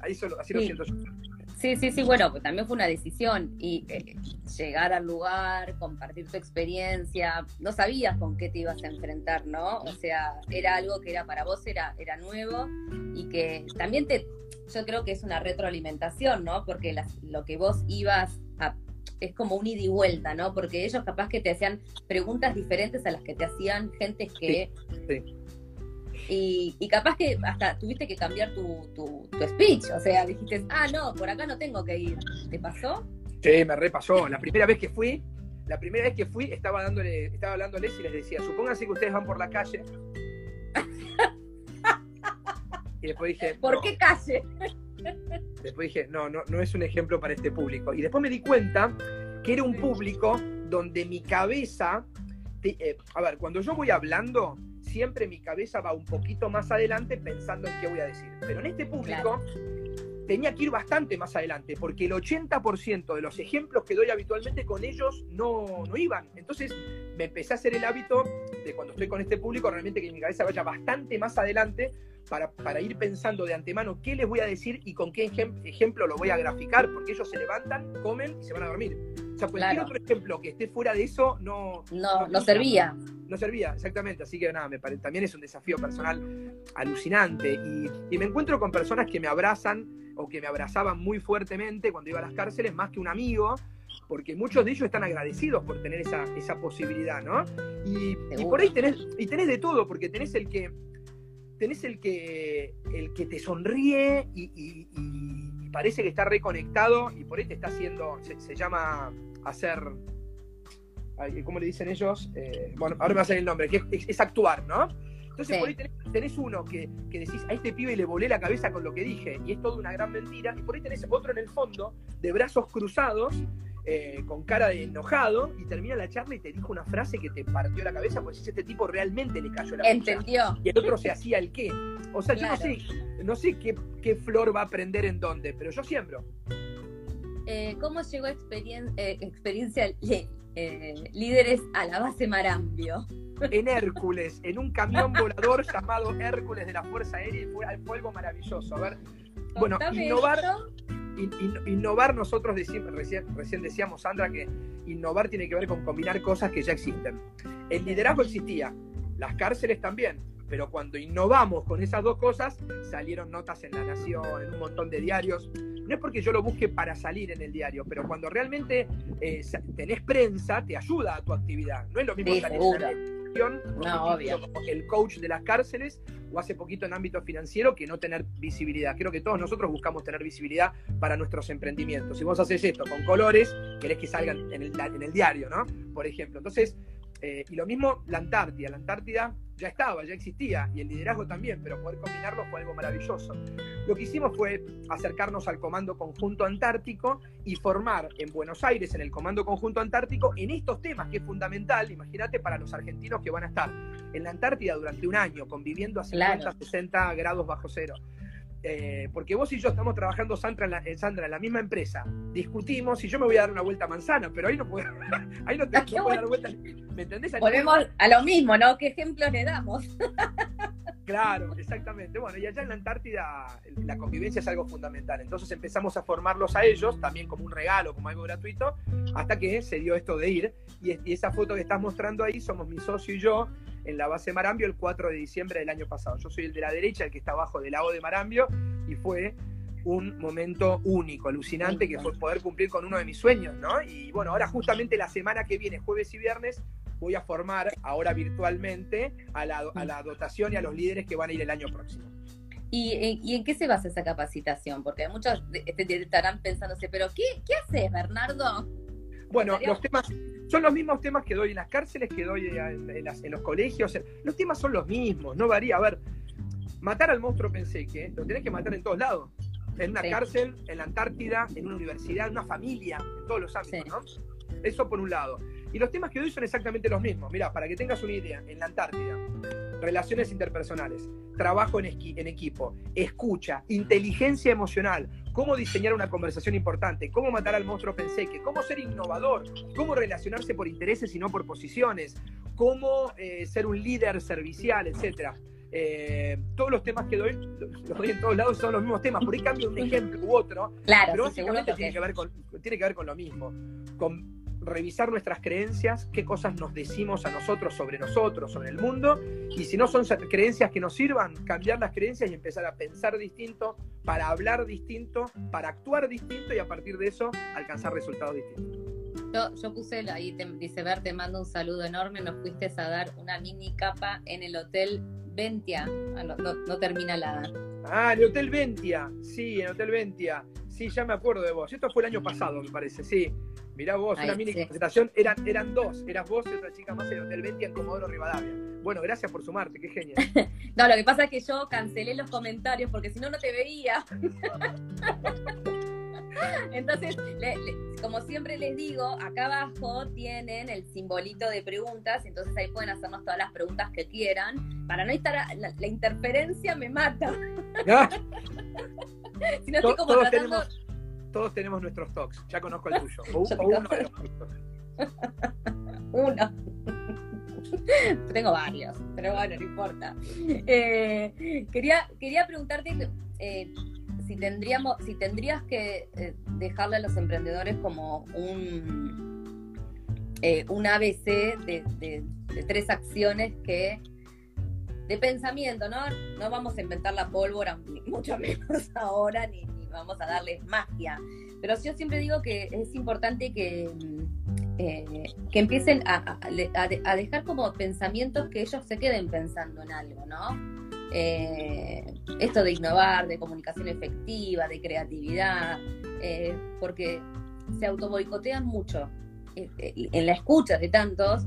Ahí solo, así lo siento yo. Sí, sí, sí, bueno, pues también fue una decisión y eh, llegar al lugar, compartir tu experiencia, no sabías con qué te ibas a enfrentar, ¿no? O sea, era algo que era para vos, era, era nuevo y que también te, yo creo que es una retroalimentación, ¿no? Porque lo que vos ibas a, es como un ida y vuelta, ¿no? Porque ellos capaz que te hacían preguntas diferentes a las que te hacían gente que... y, capaz que hasta tuviste que cambiar tu, tu, speech, o sea, dijiste, ah, no, por acá no tengo que ir. ¿Te pasó? Sí, me repasó. La primera vez que fui, la primera vez que fui, estaba dándole, estaba hablándoles y les decía, supónganse que ustedes van por la calle. y después dije. ¿Por qué calle? después dije, no, no, no es un ejemplo para este público. Y después me di cuenta que era un público donde mi cabeza. Eh, a ver, cuando yo voy hablando, siempre mi cabeza va un poquito más adelante pensando en qué voy a decir. Pero en este público tenía que ir bastante más adelante, porque el 80% de los ejemplos que doy habitualmente con ellos no, no iban. Entonces me empecé a hacer el hábito de cuando estoy con este público, realmente que mi cabeza vaya bastante más adelante para, para ir pensando de antemano qué les voy a decir y con qué ejemplo lo voy a graficar, porque ellos se levantan, comen y se van a dormir. O sea, cualquier otro ejemplo que esté fuera de eso no... No, no, servía. No servía, exactamente. Así que nada, me parece, también es un desafío personal alucinante. Y, y me encuentro con personas que me abrazan o que me abrazaban muy fuertemente cuando iba a las cárceles, más que un amigo, porque muchos de ellos están agradecidos por tener esa, esa posibilidad, ¿no? Y, por ahí tenés, y tenés de todo, porque tenés el que tenés el que el que te sonríe y, parece que está reconectado y por ahí te está haciendo, se, llama hacer, ¿cómo le dicen ellos? Eh, bueno, ahora me va a salir el nombre, que es, actuar, ¿no? Entonces por ahí tenés, uno que, que, decís, a este pibe le volé la cabeza con lo que dije y es toda una gran mentira, y por ahí tenés otro en el fondo, de brazos cruzados, eh, con cara de enojado y termina la charla y te dijo una frase que te partió la cabeza, pues este tipo realmente le cayó la Entendió. Y el otro se hacía el qué. O sea, yo no sé, no sé qué, flor va a aprender en dónde, pero yo siembro. Eh, ¿Cómo llegó eh, experiencia líderes a la base Marambio? En Hércules, en un camión volador llamado Hércules de la Fuerza Aérea y fue, algo maravilloso. A ver, bueno, innovar, innovar nosotros recién, recién decíamos, Sandra, que innovar tiene que ver con combinar cosas que ya existen. El liderazgo existía, las cárceles también, pero cuando innovamos con esas dos cosas, salieron notas en La Nación, en un montón de diarios. No es porque yo lo busque para salir en el diario, pero cuando realmente eh, tenés prensa, te ayuda a tu actividad. No es lo mismo en no, el coach de las cárceles o hace poquito en ámbito financiero que no tener visibilidad. Creo que todos nosotros buscamos tener visibilidad para nuestros emprendimientos. Si vos haces esto con colores, querés que salgan en el, diario, ¿no? Por ejemplo. Entonces, eh, y lo mismo la Antártida. La Antártida ya estaba, ya existía, y el liderazgo también, pero poder combinarlo fue algo maravilloso. Lo que hicimos fue acercarnos al Comando Conjunto Antártico y formar en Buenos Aires, en el Comando Conjunto Antártico, en estos temas, que es fundamental, imagínate, para los argentinos que van a estar en la Antártida durante un año, conviviendo a 50, 60 grados bajo cero. Eh, porque vos y yo estamos trabajando, Sandra en, la, Sandra, en la misma empresa, discutimos y yo me voy a dar una vuelta a manzana, pero ahí no puedo, [laughs] ahí no te ah, puedo dar vuelta. ¿Me entendés? Volvemos a lo mismo, ¿no? ¿Qué ejemplos le damos? [laughs] Claro, exactamente. Bueno, y allá en la Antártida la convivencia es algo fundamental. Entonces empezamos a formarlos a ellos, también como un regalo, como algo gratuito, hasta que se dio esto de ir. Y, esa foto que estás mostrando ahí somos mi socio y yo en la base Marambio el 4 de diciembre del año pasado. Yo soy el de la derecha, el que está abajo del lago de Marambio, y fue un momento único, alucinante, que fue poder cumplir con uno de mis sueños, ¿no? Y bueno, ahora justamente la semana que viene, jueves y viernes, voy a formar ahora virtualmente a la, dotación y a los líderes que van a ir el año próximo. ¿Y, en qué se basa esa capacitación? Porque muchos estarán pensándose, pero ¿qué, qué haces, Bernardo? Bueno, los temas son los mismos temas que doy en las cárceles, que doy en, los colegios. Los temas son los mismos, no varía. A ver, matar al monstruo pensé que lo tenés que matar en todos lados. En una cárcel, en la Antártida, en una universidad, en una familia, en todos los ámbitos, ¿no? Eso por un lado. Y los temas que doy son exactamente los mismos. Mira, para que tengas una idea, en la Antártida, relaciones interpersonales, trabajo en, en, equipo, escucha, inteligencia emocional, cómo diseñar una conversación importante, cómo matar al monstruo penseque, cómo ser innovador, cómo relacionarse por intereses y no por posiciones, cómo eh, ser un líder servicial, etc. Eh, todos los temas que doy, los doy en todos lados, son los mismos temas. Por ahí cambio un ejemplo u otro, claro, pero básicamente tiene que, ver con, tiene que ver con lo mismo. Con revisar nuestras creencias, qué cosas nos decimos a nosotros sobre nosotros, sobre el mundo, y si no son creencias que nos sirvan, cambiar las creencias y empezar a pensar distinto, para hablar distinto, para actuar distinto y a partir de eso alcanzar resultados distintos. Yo, yo puse ahí, dice Ver, te mando un saludo enorme, nos fuiste a dar una mini capa en el Hotel Ventia, ah, no, no, termina la... Ah, el Hotel Ventia, sí, el Hotel Ventia, sí, ya me acuerdo de vos, esto fue el año pasado, me parece, sí. Mirá vos, una mini presentación, eran, eran dos, eras vos y otra chica más en el Hotel Ventia en Comodoro Rivadavia. Bueno, gracias por sumarte, qué genial. [laughs] no, lo que pasa es que yo cancelé los comentarios porque si no, no te veía. [laughs] [laughs] Entonces, como siempre les digo, acá abajo tienen el simbolito de preguntas, entonces ahí pueden hacernos todas las preguntas que quieran. Para no estar, la, interferencia me mata. [laughs] si no estoy como tratando todos tenemos nuestros talks. Ya conozco el tuyo. [laughs] O, uno de los uno. Tengo varios, pero bueno, no importa. Eh, quería, quería preguntarte eh, si tendríamos, si tendrías que eh, dejarle a los emprendedores como un, un ABC de, tres acciones que de pensamiento, ¿no? No vamos a inventar la pólvora, mucho [laughs] menos ahora, ni, vamos a darles magia. Pero yo siempre digo que es importante que eh, que empiecen a, dejar como pensamientos que ellos se queden pensando en algo, ¿no? Eh, esto de innovar, de comunicación efectiva, de creatividad, eh, porque se autoboicotean mucho. en la escucha de tantos,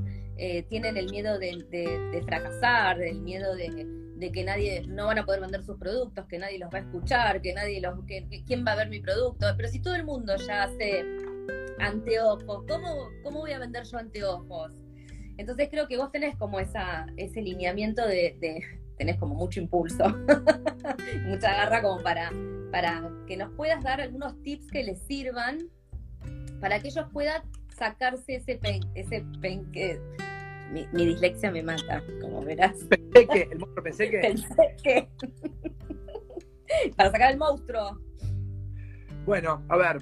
tienen el miedo de, fracasar, el miedo de, que nadie, no van a poder vender sus productos, que nadie los va a escuchar, que nadie los, quién va a ver mi producto. Pero si todo el mundo ya hace anteojos, ¿cómo, ¿cómo voy a vender yo anteojos? Entonces creo que vos tenés como ese lineamiento de, tenés como mucho impulso, [laughs] mucha garra como para, para que nos puedas dar algunos tips que les sirvan para que ellos puedan sacarse ese pen, ese pen que mi, dislexia me mata, como verás. Pensé que, el monstruo pensé que. Pensé que. [laughs] para sacar el monstruo. Bueno, a ver,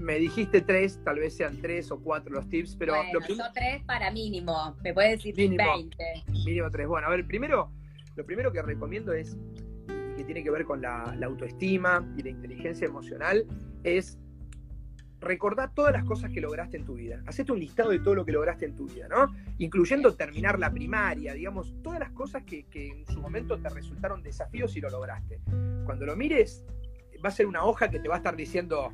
me dijiste tres, tal vez sean tres o cuatro los tips, pero... Bueno, lo tres para mínimo, me puedes decir mínimo, 20. Mínimo tres. Bueno, a ver, primero, lo primero que recomiendo es, que tiene que ver con la, autoestima y la inteligencia emocional, es recordar todas las cosas que lograste en tu vida. Hacete un listado de todo lo que lograste en tu vida, ¿no? Incluyendo terminar la primaria, digamos, todas las cosas que, que en su momento te resultaron desafíos y lo lograste. Cuando lo mires, va a ser una hoja que te va a estar diciendo,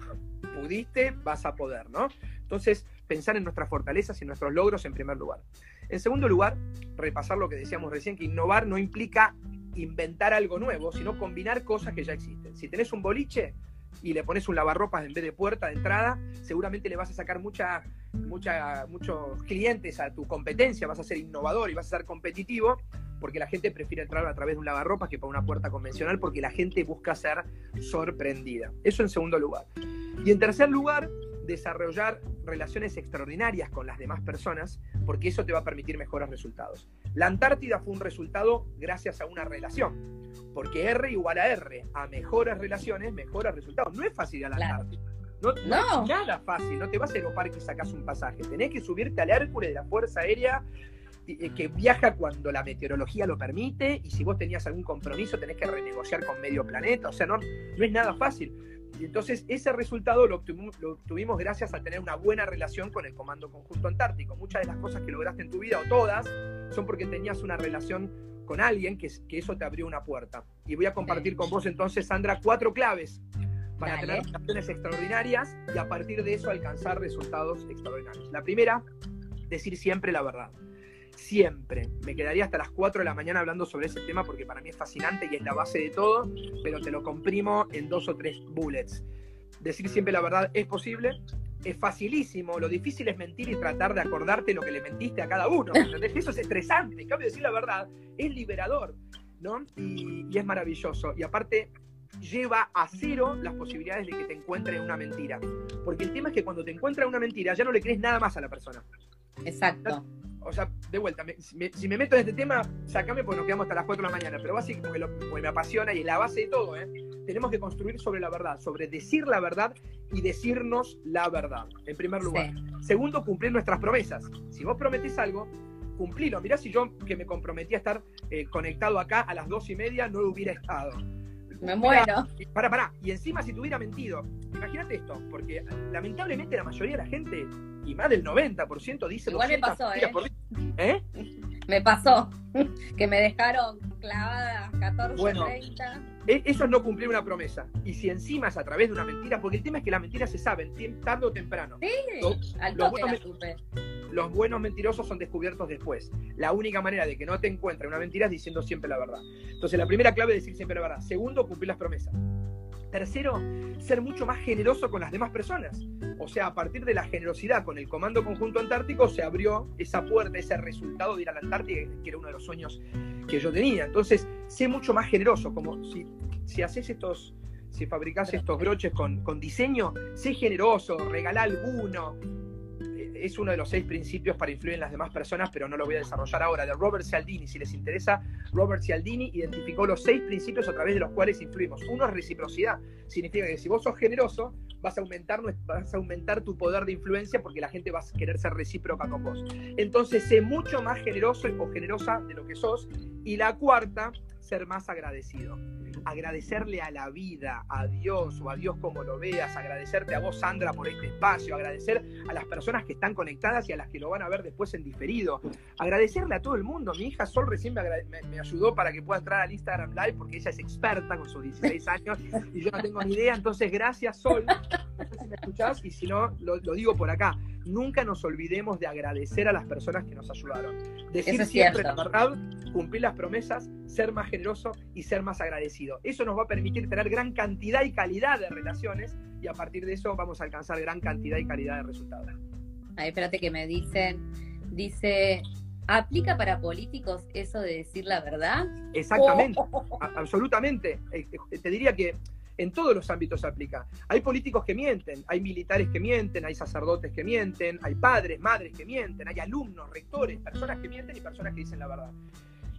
pudiste, vas a poder, ¿no? Entonces, pensar en nuestras fortalezas y nuestros logros en primer lugar. En segundo lugar, repasar lo que decíamos recién, que innovar no implica inventar algo nuevo, sino combinar cosas que ya existen. Si tenés un boliche y le pones un lavarropas en vez de puerta de entrada, seguramente le vas a sacar mucha, mucha, muchos clientes a tu competencia, vas a ser innovador y vas a ser competitivo, porque la gente prefiere entrar a través de un lavarropas que por una puerta convencional, porque la gente busca ser sorprendida. Eso en segundo lugar. Y en tercer lugar, desarrollar relaciones extraordinarias con las demás personas, porque eso te va a permitir mejores resultados. La Antártida fue un resultado gracias a una relación, porque R igual a R, a mejores relaciones, mejores resultados. No es fácil ir a la Antártida. No, no, es nada fácil, no te vas a aeropar que sacas un pasaje. Tenés que subirte al Hércules de la Fuerza Aérea que viaja cuando la meteorología lo permite y si vos tenías algún compromiso tenés que renegociar con medio planeta. O sea, no, no es nada fácil. Y entonces ese resultado lo obtuvimos, gracias a tener una buena relación con el Comando Conjunto Antártico. Muchas de las cosas que lograste en tu vida, o todas, son porque tenías una relación con alguien que, que eso te abrió una puerta. Y voy a compartir con vos entonces, Sandra, cuatro claves para tener relaciones extraordinarias y a partir de eso alcanzar resultados extraordinarios. La primera, decir siempre la verdad siempre. Me quedaría hasta las 4 de la mañana hablando sobre ese tema porque para mí es fascinante y es la base de todo, pero te lo comprimo en dos o tres bullets. Decir siempre la verdad es posible, es facilísimo, lo difícil es mentir y tratar de acordarte lo que le mentiste a cada uno. Eso es estresante, en cambio decir la verdad es liberador, ¿no? Y, y es maravilloso. Y aparte lleva a cero las posibilidades de que te encuentren una mentira. Porque el tema es que cuando te encuentran una mentira ya no le crees nada más a la persona. Exacto o sea, de vuelta, si me meto en este tema, sacame porque nos quedamos hasta las 4 de la mañana, pero básicamente porque, me apasiona y es la base de todo, ¿eh? tenemos que construir sobre la verdad, sobre decir la verdad y decirnos la verdad, en primer lugar. Segundo, cumplir nuestras promesas. Si vos prometís algo, cumplilo. Mirá si yo que me comprometí a estar eh, conectado acá a las dos y media no lo hubiera estado. Me muero. Para, para. Y encima si tuviera mentido, imagínate esto, porque lamentablemente la mayoría de la gente, y más del 90%, dice... Igual me pasó, ¿eh? ¿eh? [laughs] Me pasó, [laughs] que me dejaron clavada 14, bueno, 30. E, eso es no cumplir una promesa. Y si encima es a través de una mentira, porque el tema es que las mentiras se saben, tarde o temprano. Sí, al toque los buenos mentirosos son descubiertos después. La única manera de que no te encuentre una mentira es diciendo siempre la verdad. Entonces, la primera clave es decir siempre la verdad. Segundo, cumplir las promesas. Tercero, ser mucho más generoso con las demás personas. O sea, a partir de la generosidad con el Comando Conjunto Antártico se abrió esa puerta, ese resultado de ir a la Antártida, que era uno de los sueños que yo tenía. Entonces, sé mucho más generoso, como si, si haces estos, si fabricás estos broches con, con diseño, sé generoso, regala alguno, es uno de los seis principios para influir en las demás personas, pero no lo voy a desarrollar ahora, de Robert Cialdini. Si les interesa, Robert Cialdini identificó los seis principios a través de los cuales influimos. Uno es reciprocidad. Significa que si vos sos generoso, vas a aumentar, vas a aumentar tu poder de influencia porque la gente va a querer ser recíproca con vos. Entonces, sé mucho más generoso o generosa de lo que sos. Y la cuarta, ser más agradecido agradecerle a la vida, a Dios o a Dios como lo veas, agradecerte a vos, Sandra, por este espacio, agradecer a las personas que están conectadas y a las que lo van a ver después en diferido, agradecerle a todo el mundo. Mi hija Sol recién me, ayudó para que pueda entrar al Instagram Live porque ella es experta con sus 16 [laughs] años y yo no tengo ni idea, entonces gracias Sol, no sé si me escuchás y si no, lo, digo por acá. Nunca nos olvidemos de agradecer a las personas que nos ayudaron. Decir siempre la verdad, cumplir las promesas, ser más generoso y ser más agradecido. Eso nos va a permitir tener gran cantidad y calidad de relaciones y a partir de eso vamos a alcanzar gran cantidad y calidad de resultados. Ahí espérate que me dicen, dice, ¿aplica para políticos eso de decir la verdad? Exactamente, oh. absolutamente. Eh, eh, te diría que en todos los ámbitos se aplica. Hay políticos que mienten, hay militares que mienten, hay sacerdotes que mienten, hay padres, madres que mienten, hay alumnos, rectores, personas que mienten y personas que dicen la verdad.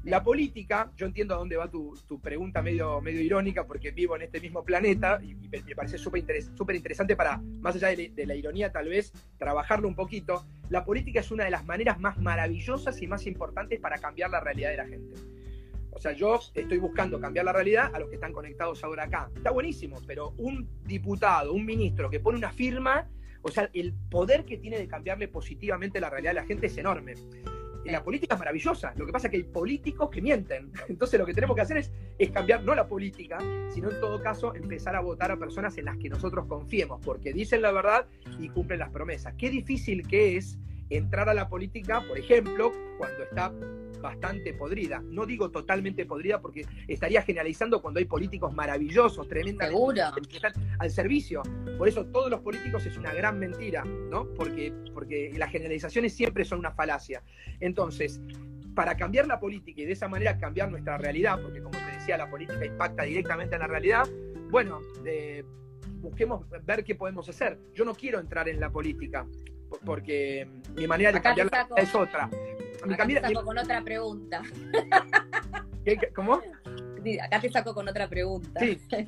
La política, yo entiendo a dónde va tu, pregunta medio, medio irónica, porque vivo en este mismo planeta y, me parece súper interesante para, más allá de, de, la ironía tal vez, trabajarlo un poquito. La política es una de las maneras más maravillosas y más importantes para cambiar la realidad de la gente. O sea, yo estoy buscando cambiar la realidad a los que están conectados ahora acá. Está buenísimo, pero un diputado, un ministro que pone una firma, o sea, el poder que tiene de cambiarle positivamente la realidad de la gente es enorme la política es maravillosa. Lo que pasa es que hay políticos que mienten. [laughs] Entonces lo que tenemos que hacer es, cambiar no la política, sino en todo caso empezar a votar a personas en las que nosotros confiemos, porque dicen la verdad y cumplen las promesas. Qué difícil que es entrar a la política, por ejemplo, cuando está bastante podrida. No digo totalmente podrida porque estaría generalizando cuando hay políticos maravillosos, tremendamente que están al servicio. Por eso todos los políticos es una gran mentira, ¿no? Porque, porque las generalizaciones siempre son una falacia. Entonces, para cambiar la política y de esa manera cambiar nuestra realidad, porque como te decía, la política impacta directamente en la realidad, bueno, busquemos ver qué podemos hacer. Yo no quiero entrar en la política, porque mi manera de cambiarla es otra. Acá te saco con otra pregunta. [laughs] ¿Cómo? Acá te saco con otra pregunta. Sí. [laughs]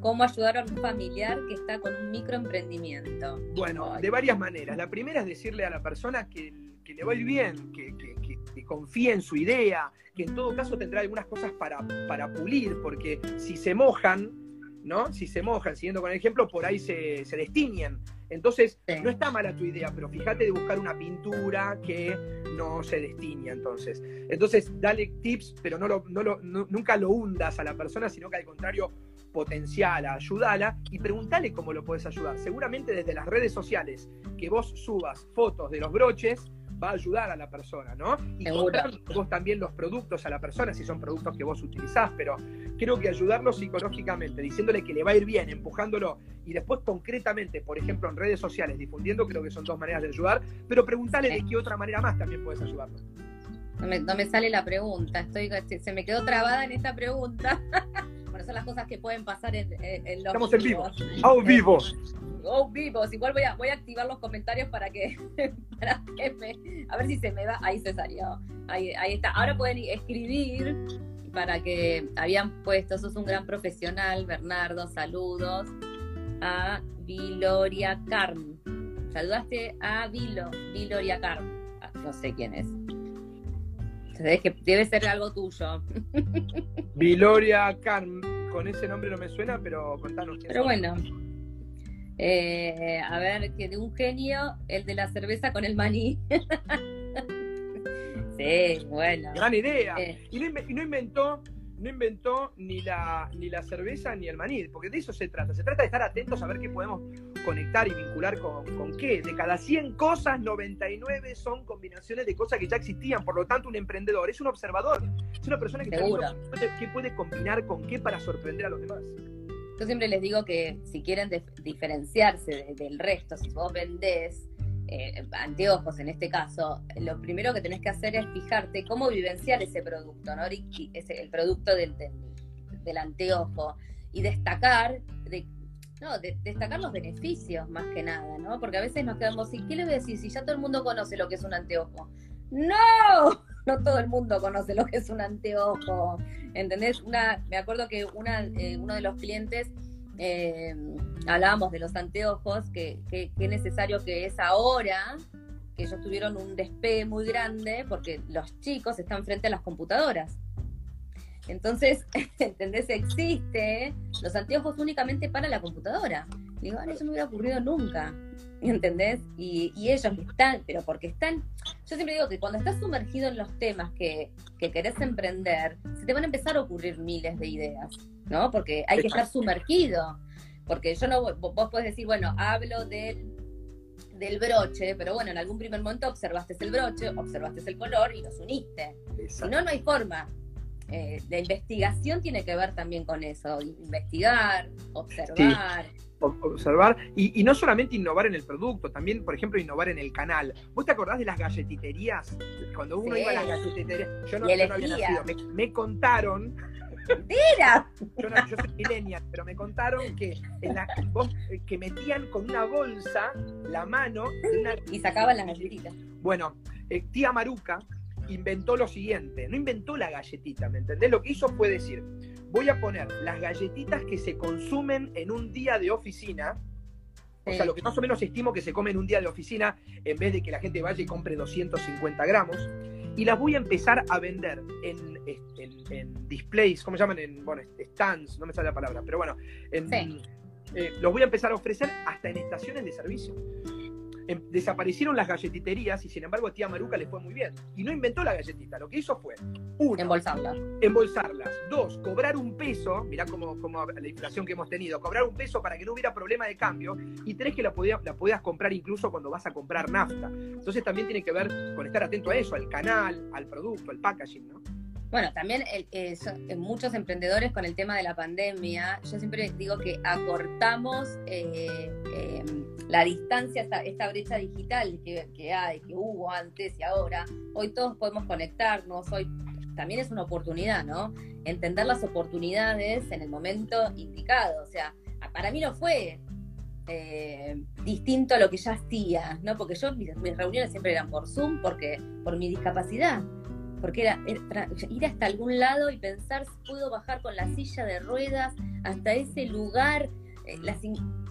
¿Cómo ayudar a un familiar que está con un microemprendimiento? Bueno, de varias maneras. La primera es decirle a la persona que, le va a ir bien, que, confíe en su idea, que en todo caso tendrá algunas cosas para, para pulir, porque si se mojan, ¿no? Si se mojan, siguiendo con el ejemplo, por ahí se, se destiñen. Entonces, no está mala tu idea, pero fíjate de buscar una pintura que no se destiña, entonces. Entonces, dale tips, pero no lo, no lo, nunca lo hundas a la persona, sino que al contrario, potenciala, ayúdala y pregúntale cómo lo puedes ayudar. Seguramente desde las redes sociales, que vos subas fotos de los broches, va a ayudar a la persona, ¿no? Y vos también los productos a la persona, si son productos que vos utilizás, pero creo que ayudarlo psicológicamente, diciéndole que le va a ir bien, empujándolo, y después concretamente, por ejemplo, en redes sociales, difundiendo, creo que son dos maneras de ayudar, pero preguntale de qué otra manera más también puedes ayudarlo. No me, sale la pregunta, estoy, se me quedó trabada en esta pregunta. [laughs] son las cosas que pueden pasar en, los Estamos en vivo, a vivo. Go vivos. Igual voy a, voy a activar los comentarios para que, [laughs] para que me, a ver si se me va. Ahí se salió. Ahí, ahí está. Ahora pueden escribir para que habían puesto, sos un gran profesional, Bernardo, saludos a Viloria Carm. Saludaste a Vilo, Viloria Carm. Ah, no sé quién es. Que debe ser algo tuyo. [laughs] Viloria Carm, con ese nombre no me suena, pero contanos quién Pero bueno, eh, a ver, que de un genio, el de la cerveza con el maní. [laughs] sí, bueno. Gran idea. Eh. Y, no, inventó, no inventó ni la, ni la cerveza ni el maní, porque de eso se trata. Se trata de estar atentos a ver qué podemos conectar y vincular con, con qué. De cada 100 cosas, 99 son combinaciones de cosas que ya existían. Por lo tanto, un emprendedor es un observador. Es una persona que sabe qué puede combinar con qué para sorprender a los demás. Yo siempre les digo que si quieren diferenciarse del resto, si vos vendés eh, anteojos en este caso, lo primero que tenés que hacer es fijarte cómo vivenciar ese producto, ¿no? Ese, el producto del, del, anteojo y destacar de no, destacar los beneficios más que nada, ¿no? Porque a veces nos quedamos, ¿y qué le voy a decir si ya todo el mundo conoce lo que es un anteojo? ¡No! [laughs] No todo el mundo conoce lo que es un anteojo. ¿Entendés? Una, me acuerdo que una, eh, uno de los clientes eh, hablábamos de los anteojos, que, que, necesario que es ahora, que ellos tuvieron un despegue muy grande, porque los chicos están frente a las computadoras. Entonces, [laughs] ¿entendés? Existe los anteojos únicamente para la computadora. Digo, eso no me hubiera ocurrido nunca. ¿Entendés? Y, ellos están, pero porque están. Yo siempre digo que cuando estás sumergido en los temas que, que querés emprender, se te van a empezar a ocurrir miles de ideas, ¿no? Porque hay que estar sumergido. Porque yo no. Vos podés decir, bueno, hablo del del broche, pero bueno, en algún primer momento observaste el broche, observaste el color y los uniste. Si no, no hay forma. Eh, la investigación tiene que ver también con eso, investigar, observar. Observar y, no solamente innovar en el producto, también, por ejemplo, innovar en el canal. ¿Vos te acordás de las galletiterías? Cuando uno iba a las galletiterías, yo no, había nacido, me, contaron ¡Mentira! Yo, yo, soy millennial, pero me contaron que, que metían con una bolsa la mano y sacaban las galletitas. Bueno, eh, tía Maruca, inventó lo siguiente, no inventó la galletita, ¿me entendés? Lo que hizo fue decir, voy a poner las galletitas que se consumen en un día de oficina, o sea, lo que más o menos estimo que se come en un día de oficina, en vez de que la gente vaya y compre 250 gramos, y las voy a empezar a vender en, displays, ¿cómo se llaman? En, bueno, stands, no me sale la palabra, pero bueno, eh, los voy a empezar a ofrecer hasta en estaciones de servicio. Em, desaparecieron las galletiterías y sin embargo a tía Maruca le fue muy bien. Y no inventó la galletita, lo que hizo fue, uno, embolsarlas. Embolsarlas. Dos, cobrar un peso, mirá cómo, la inflación que hemos tenido, cobrar un peso para que no hubiera problema de cambio. Y tres, que la, podía, la podías comprar incluso cuando vas a comprar nafta. Entonces también tiene que ver con estar atento a eso, al canal, al producto, al packaging, ¿no? Bueno, también eh, muchos emprendedores con el tema de la pandemia, yo siempre digo que acortamos eh, em, la distancia, esta, brecha digital que, hay, que hubo antes y ahora. Hoy todos podemos conectarnos, hoy también es una oportunidad, ¿no? Entender las oportunidades en el momento indicado. O sea, para mí no fue eh, distinto a lo que ya hacía, ¿no? Porque yo, mis reuniones siempre eran por Zoom, porque por mi discapacidad porque era, ir hasta algún lado y pensar si puedo bajar con la silla de ruedas hasta ese lugar, eh,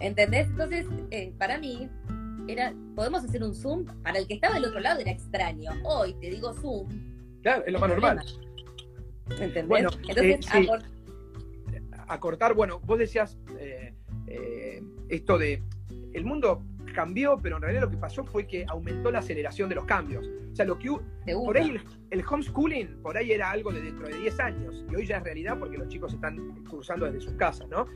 ¿entendés? Entonces, eh, para mí, era, podemos hacer un Zoom, para el que estaba del otro lado era extraño, hoy te digo Zoom. Claro, es lo más normal. ¿Entendés? Bueno, Entonces, eh, acortar, bueno, vos decías esto de, el mundo cambió, pero en realidad lo que pasó fue que aumentó la aceleración de los cambios. O sea, lo que por ahí el, homeschooling por ahí era algo de dentro de 10 años y hoy ya es realidad porque los chicos están cursando desde sus casas, ¿no?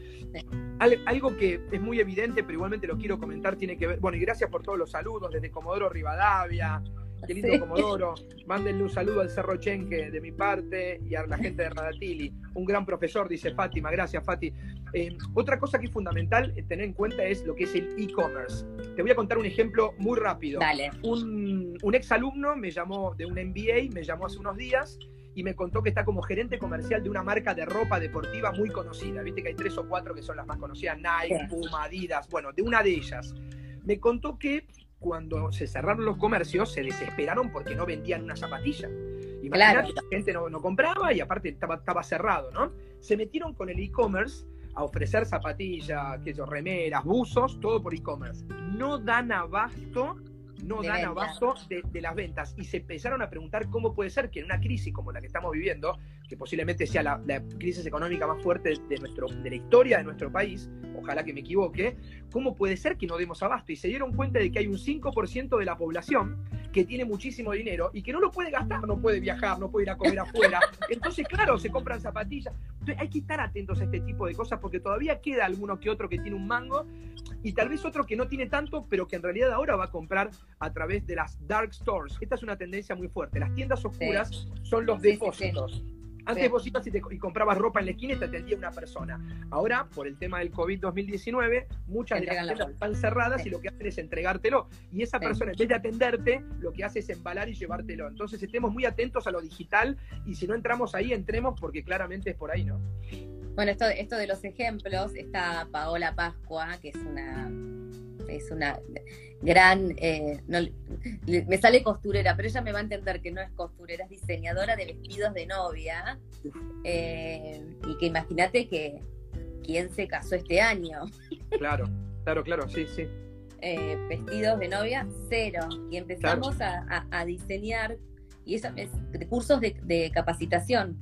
algo que es muy evidente, pero igualmente lo quiero comentar, tiene que ver, bueno, y gracias por todos los saludos desde Comodoro Rivadavia, Qué lindo Comodoro. Mándenle un saludo al Cerro Chenque de mi parte y a la gente de Radatili. Un gran profesor, dice Fátima. Gracias, Fati. Eh, otra cosa que es fundamental tener en cuenta es lo que es el e-commerce. Te voy a contar un ejemplo muy rápido. Dale. Un, un ex alumno me llamó de un MBA, me llamó hace unos días y me contó que está como gerente comercial de una marca de ropa deportiva muy conocida. Viste que hay tres o cuatro que son las más conocidas, Nike, Puma, Adidas, bueno, de una de ellas. Me contó que cuando se cerraron los comercios se desesperaron porque no vendían una zapatilla. Imagínate, la gente no, no, compraba y aparte estaba, estaba cerrado, ¿no? Se metieron con el e-commerce a ofrecer zapatillas, remeras, buzos, todo por e-commerce. No dan abasto no dan abasto de, las ventas y se empezaron a preguntar cómo puede ser que en una crisis como la que estamos viviendo, que posiblemente sea la, crisis económica más fuerte de, nuestro, de la historia de nuestro país, ojalá que me equivoque, ¿cómo puede ser que no demos abasto? Y se dieron cuenta de que hay un 5% de la población que tiene muchísimo dinero y que no lo puede gastar, no puede viajar, no puede ir a comer afuera. [laughs] Entonces, claro, se compran zapatillas. Entonces, hay que estar atentos a este tipo de cosas porque todavía queda alguno que otro que tiene un mango y tal vez otro que no tiene tanto, pero que en realidad ahora va a comprar a través de las dark stores. Esta es una tendencia muy fuerte. Las tiendas oscuras son los depósitos. Antes vos ibas y, comprabas ropa en la esquina y te atendía una persona. Ahora, por el tema del COVID-2019, muchas de las tiendas están cerradas y lo que hacen es entregártelo. Y esa persona, en vez de atenderte, lo que hace es embalar y llevártelo. Entonces, estemos muy atentos a lo digital y si no entramos ahí, entremos porque claramente es por ahí, ¿no? Bueno, esto, esto de los ejemplos, está Paola Pascua, que es una, es una gran, eh, me sale costurera, pero ella me va a entender que no es costurera, es diseñadora de vestidos de novia. Eh, y que imagínate que quién se casó este año. Claro, claro, claro, sí, sí. Eh, vestidos de novia, cero. Y empezamos a, diseñar, y eso es cursos de, capacitación.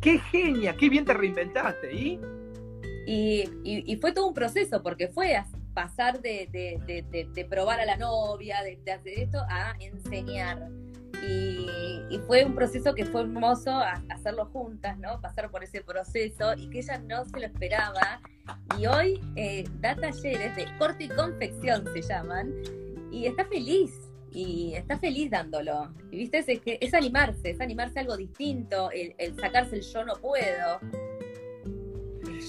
¡Qué genia! ¡Qué bien te reinventaste! ¿Y? Y, fue todo un proceso, porque fue pasar de, probar a la novia, de, hacer esto, a enseñar. Y, fue un proceso que fue hermoso hacerlo juntas, ¿no? Pasar por ese proceso y que ella no se lo esperaba. Y hoy eh, da talleres de corte y confección, se llaman, y está feliz. Y está feliz dándolo. Y viste, es, que es animarse, es animarse a algo distinto, el, sacarse el yo no puedo.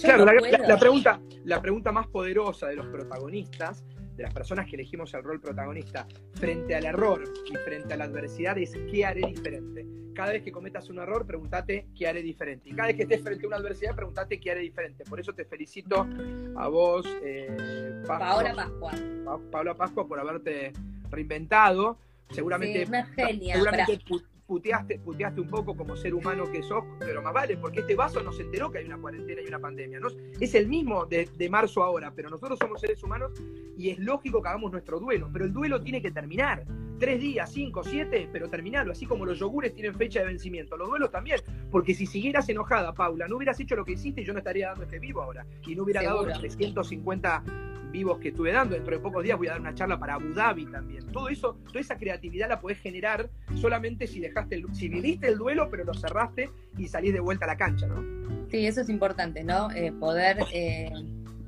Claro, la, pregunta, la pregunta más poderosa de los protagonistas de las personas que elegimos el rol protagonista frente al error y frente a la adversidad es qué haré diferente. Cada vez que cometas un error, pregúntate qué haré diferente. Y cada vez que estés frente a una adversidad, pregúntate qué haré diferente. Por eso te felicito a vos, eh, Paola Pascua. Paola Pascua, por haberte reinventado. Seguramente, seguramente puteaste, puteaste un poco como ser humano que sos, pero más vale, porque este vaso no se enteró que hay una cuarentena y una pandemia. ¿no? Es el mismo de, marzo ahora, pero nosotros somos seres humanos y es lógico que hagamos nuestro duelo, pero el duelo tiene que terminar. Tres días, cinco, siete, pero terminarlo, así como los yogures tienen fecha de vencimiento. Los duelos también, porque si siguieras enojada, Paula, no hubieras hecho lo que hiciste y yo no estaría dando este vivo ahora. Y no hubiera dado los 350 vivos que estuve dando. Dentro de pocos días voy a dar una charla para Abu Dhabi también. Todo eso, toda esa creatividad la podés generar solamente si dejaste el, si viviste el duelo, pero lo cerraste y salís de vuelta a la cancha, ¿no? Sí, eso es importante, ¿no? Eh, poder, eh,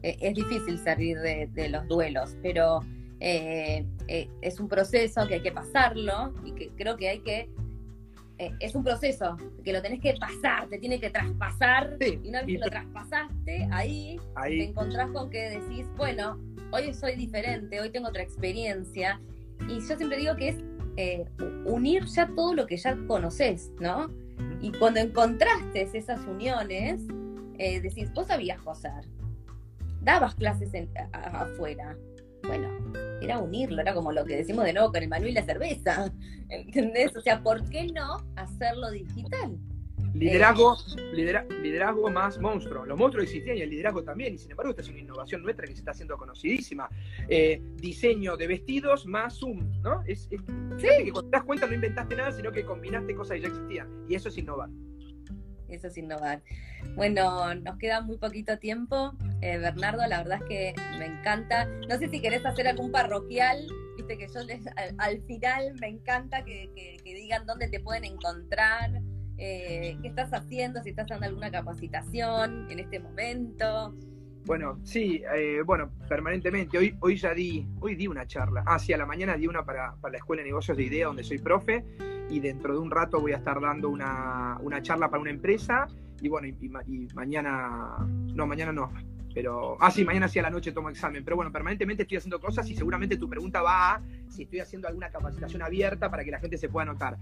eh, es difícil salir de, los duelos, pero es un proceso que hay que pasarlo y que creo que hay que es un proceso que lo tenés que pasar, te tiene que traspasar. y una vez que lo traspasaste, ahí, te encontrás con que decís, bueno, hoy soy diferente, hoy tengo otra experiencia. Y yo siempre digo que es eh, unir ya todo lo que ya conoces, ¿no? Y cuando encontraste esas uniones, eh, decís, vos sabías coser, dabas clases afuera. Bueno, era unirlo, era como lo que decimos de nuevo con el manual y la cerveza, [laughs] ¿entendés? O sea, ¿por qué no hacerlo digital? Liderazgo, liderazgo más monstruo. Los monstruos existían y el liderazgo también, y sin embargo, esta es una innovación nuestra que se está haciendo conocidísima. Eh, diseño de vestidos más Zoom, ¿no? Es, que cuando te das cuenta no inventaste nada, sino que combinaste cosas que ya existían. Y eso es innovar. Eso es innovar. Bueno, nos queda muy poquito tiempo. Eh, Bernardo, la verdad es que me encanta. No sé si querés hacer algún parroquial. Viste que yo al, final me encanta que digan dónde te pueden encontrar. Eh, qué estás haciendo, si estás dando alguna capacitación en este momento. Bueno, sí, eh, bueno, permanentemente. Hoy, hoy ya di, hoy di una charla. Ah, sí, a la mañana di una para, la Escuela de Negocios de Idea, donde soy profe, y dentro de un rato voy a estar dando una, charla para una empresa, y bueno, y, mañana, no, mañana no, pero, ah, sí, mañana sí a la noche tomo examen. Pero bueno, permanentemente estoy haciendo cosas y seguramente tu pregunta va a si estoy haciendo alguna capacitación abierta para que la gente se pueda anotar.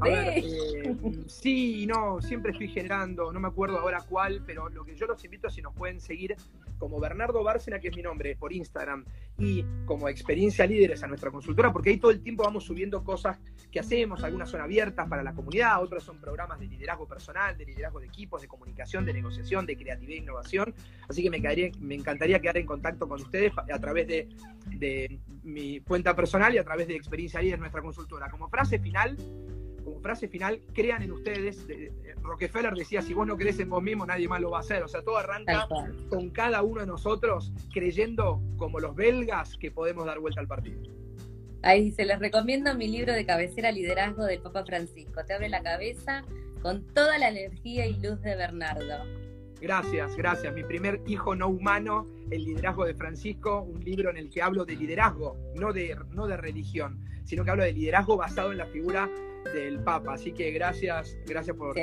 A ver, eh, sí, no, siempre estoy generando, no me acuerdo ahora cuál, pero lo que yo los invito si nos pueden seguir como Bernardo Bárcena, que es mi nombre, por Instagram, y como experiencia líderes a nuestra consultora, porque ahí todo el tiempo vamos subiendo cosas que hacemos, algunas son abiertas para la comunidad, otras son programas de liderazgo personal, de liderazgo de equipos, de comunicación, de negociación, de creatividad e innovación. Así que me, encantaría quedar en contacto con ustedes a través de, de mi cuenta personal y a través de experiencia líder nuestra consultora. Como frase final, como frase final, crean en ustedes. Rockefeller decía, si vos no crees en vos mismo, nadie más lo va a hacer. O sea, todo arranca con cada uno de nosotros creyendo, como los belgas, que podemos dar vuelta al partido. Ahí se les recomiendo mi libro de cabecera Liderazgo del Papa Francisco. Te abre la cabeza con toda la energía y luz de Bernardo. Gracias, gracias. Mi primer hijo no humano, El liderazgo de Francisco, un libro en el que hablo de liderazgo, no de, no de religión, sino que hablo de liderazgo basado en la figura del Papa. Así que gracias, gracias por,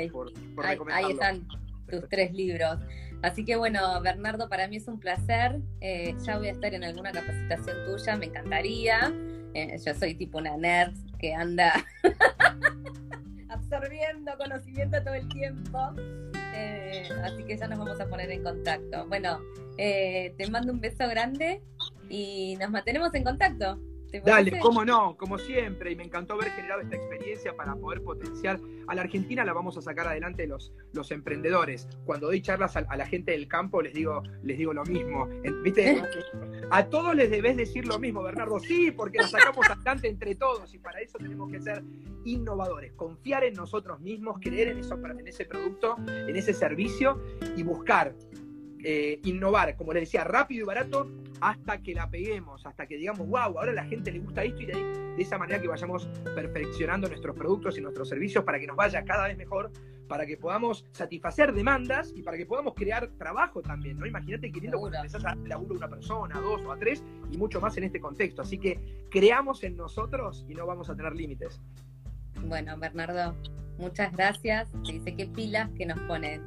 por, ahí, están tus tres libros. Así que bueno, Bernardo, para mí es un placer. Eh, ya voy a estar en alguna capacitación tuya, me encantaría. Eh, yo soy tipo una nerd que anda [laughs] absorbiendo conocimiento todo el tiempo. Eh, así que ya nos vamos a poner en contacto. Bueno, eh, te mando un beso grande y nos mantenemos en contacto. Dale, cómo no, como siempre, y me encantó haber generado esta experiencia para poder potenciar a la Argentina, la vamos a sacar adelante los, los emprendedores. Cuando doy charlas a, la gente del campo, les digo, les digo lo mismo. ¿Viste? [laughs] A todos les debes decir lo mismo, Bernardo. Sí, porque la sacamos adelante entre todos, y para eso tenemos que ser innovadores, confiar en nosotros mismos, creer en, eso, en ese producto, en ese servicio, y buscar eh, innovar, como les decía, rápido y barato hasta que la peguemos, hasta que digamos, wow, ahora a la gente le gusta esto y de, de esa manera que vayamos perfeccionando nuestros productos y nuestros servicios para que nos vaya cada vez mejor, para que podamos satisfacer demandas y para que podamos crear trabajo también, ¿no? Imagínate queriendo cuando empezás a laburo una persona, a dos o a tres y mucho más en este contexto. Así que creamos en nosotros y no vamos a tener límites. Bueno, Bernardo, muchas gracias. dice qué pilas que nos ponen.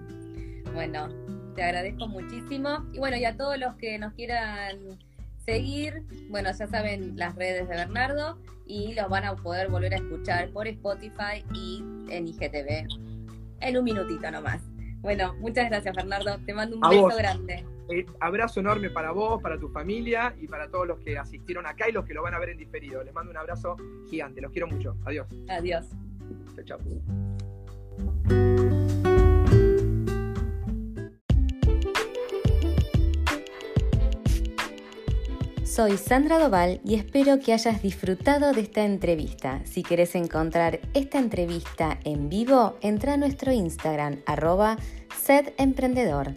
Bueno, te agradezco muchísimo. Y bueno, y a todos los que nos quieran seguir, bueno, ya saben las redes de Bernardo y los van a poder volver a escuchar por Spotify y en IGTV en un minutito nomás. Bueno, muchas gracias Bernardo, te mando un beso grande. Eh, abrazo enorme para vos, para tu familia y para todos los que asistieron acá y los que lo van a ver en diferido. Les mando un abrazo gigante, los quiero mucho. Adiós. Adiós. Chao, chao. Soy Sandra Doval y espero que hayas disfrutado de esta entrevista. Si quieres encontrar esta entrevista en vivo, entra a nuestro Instagram arroba setemprendedor.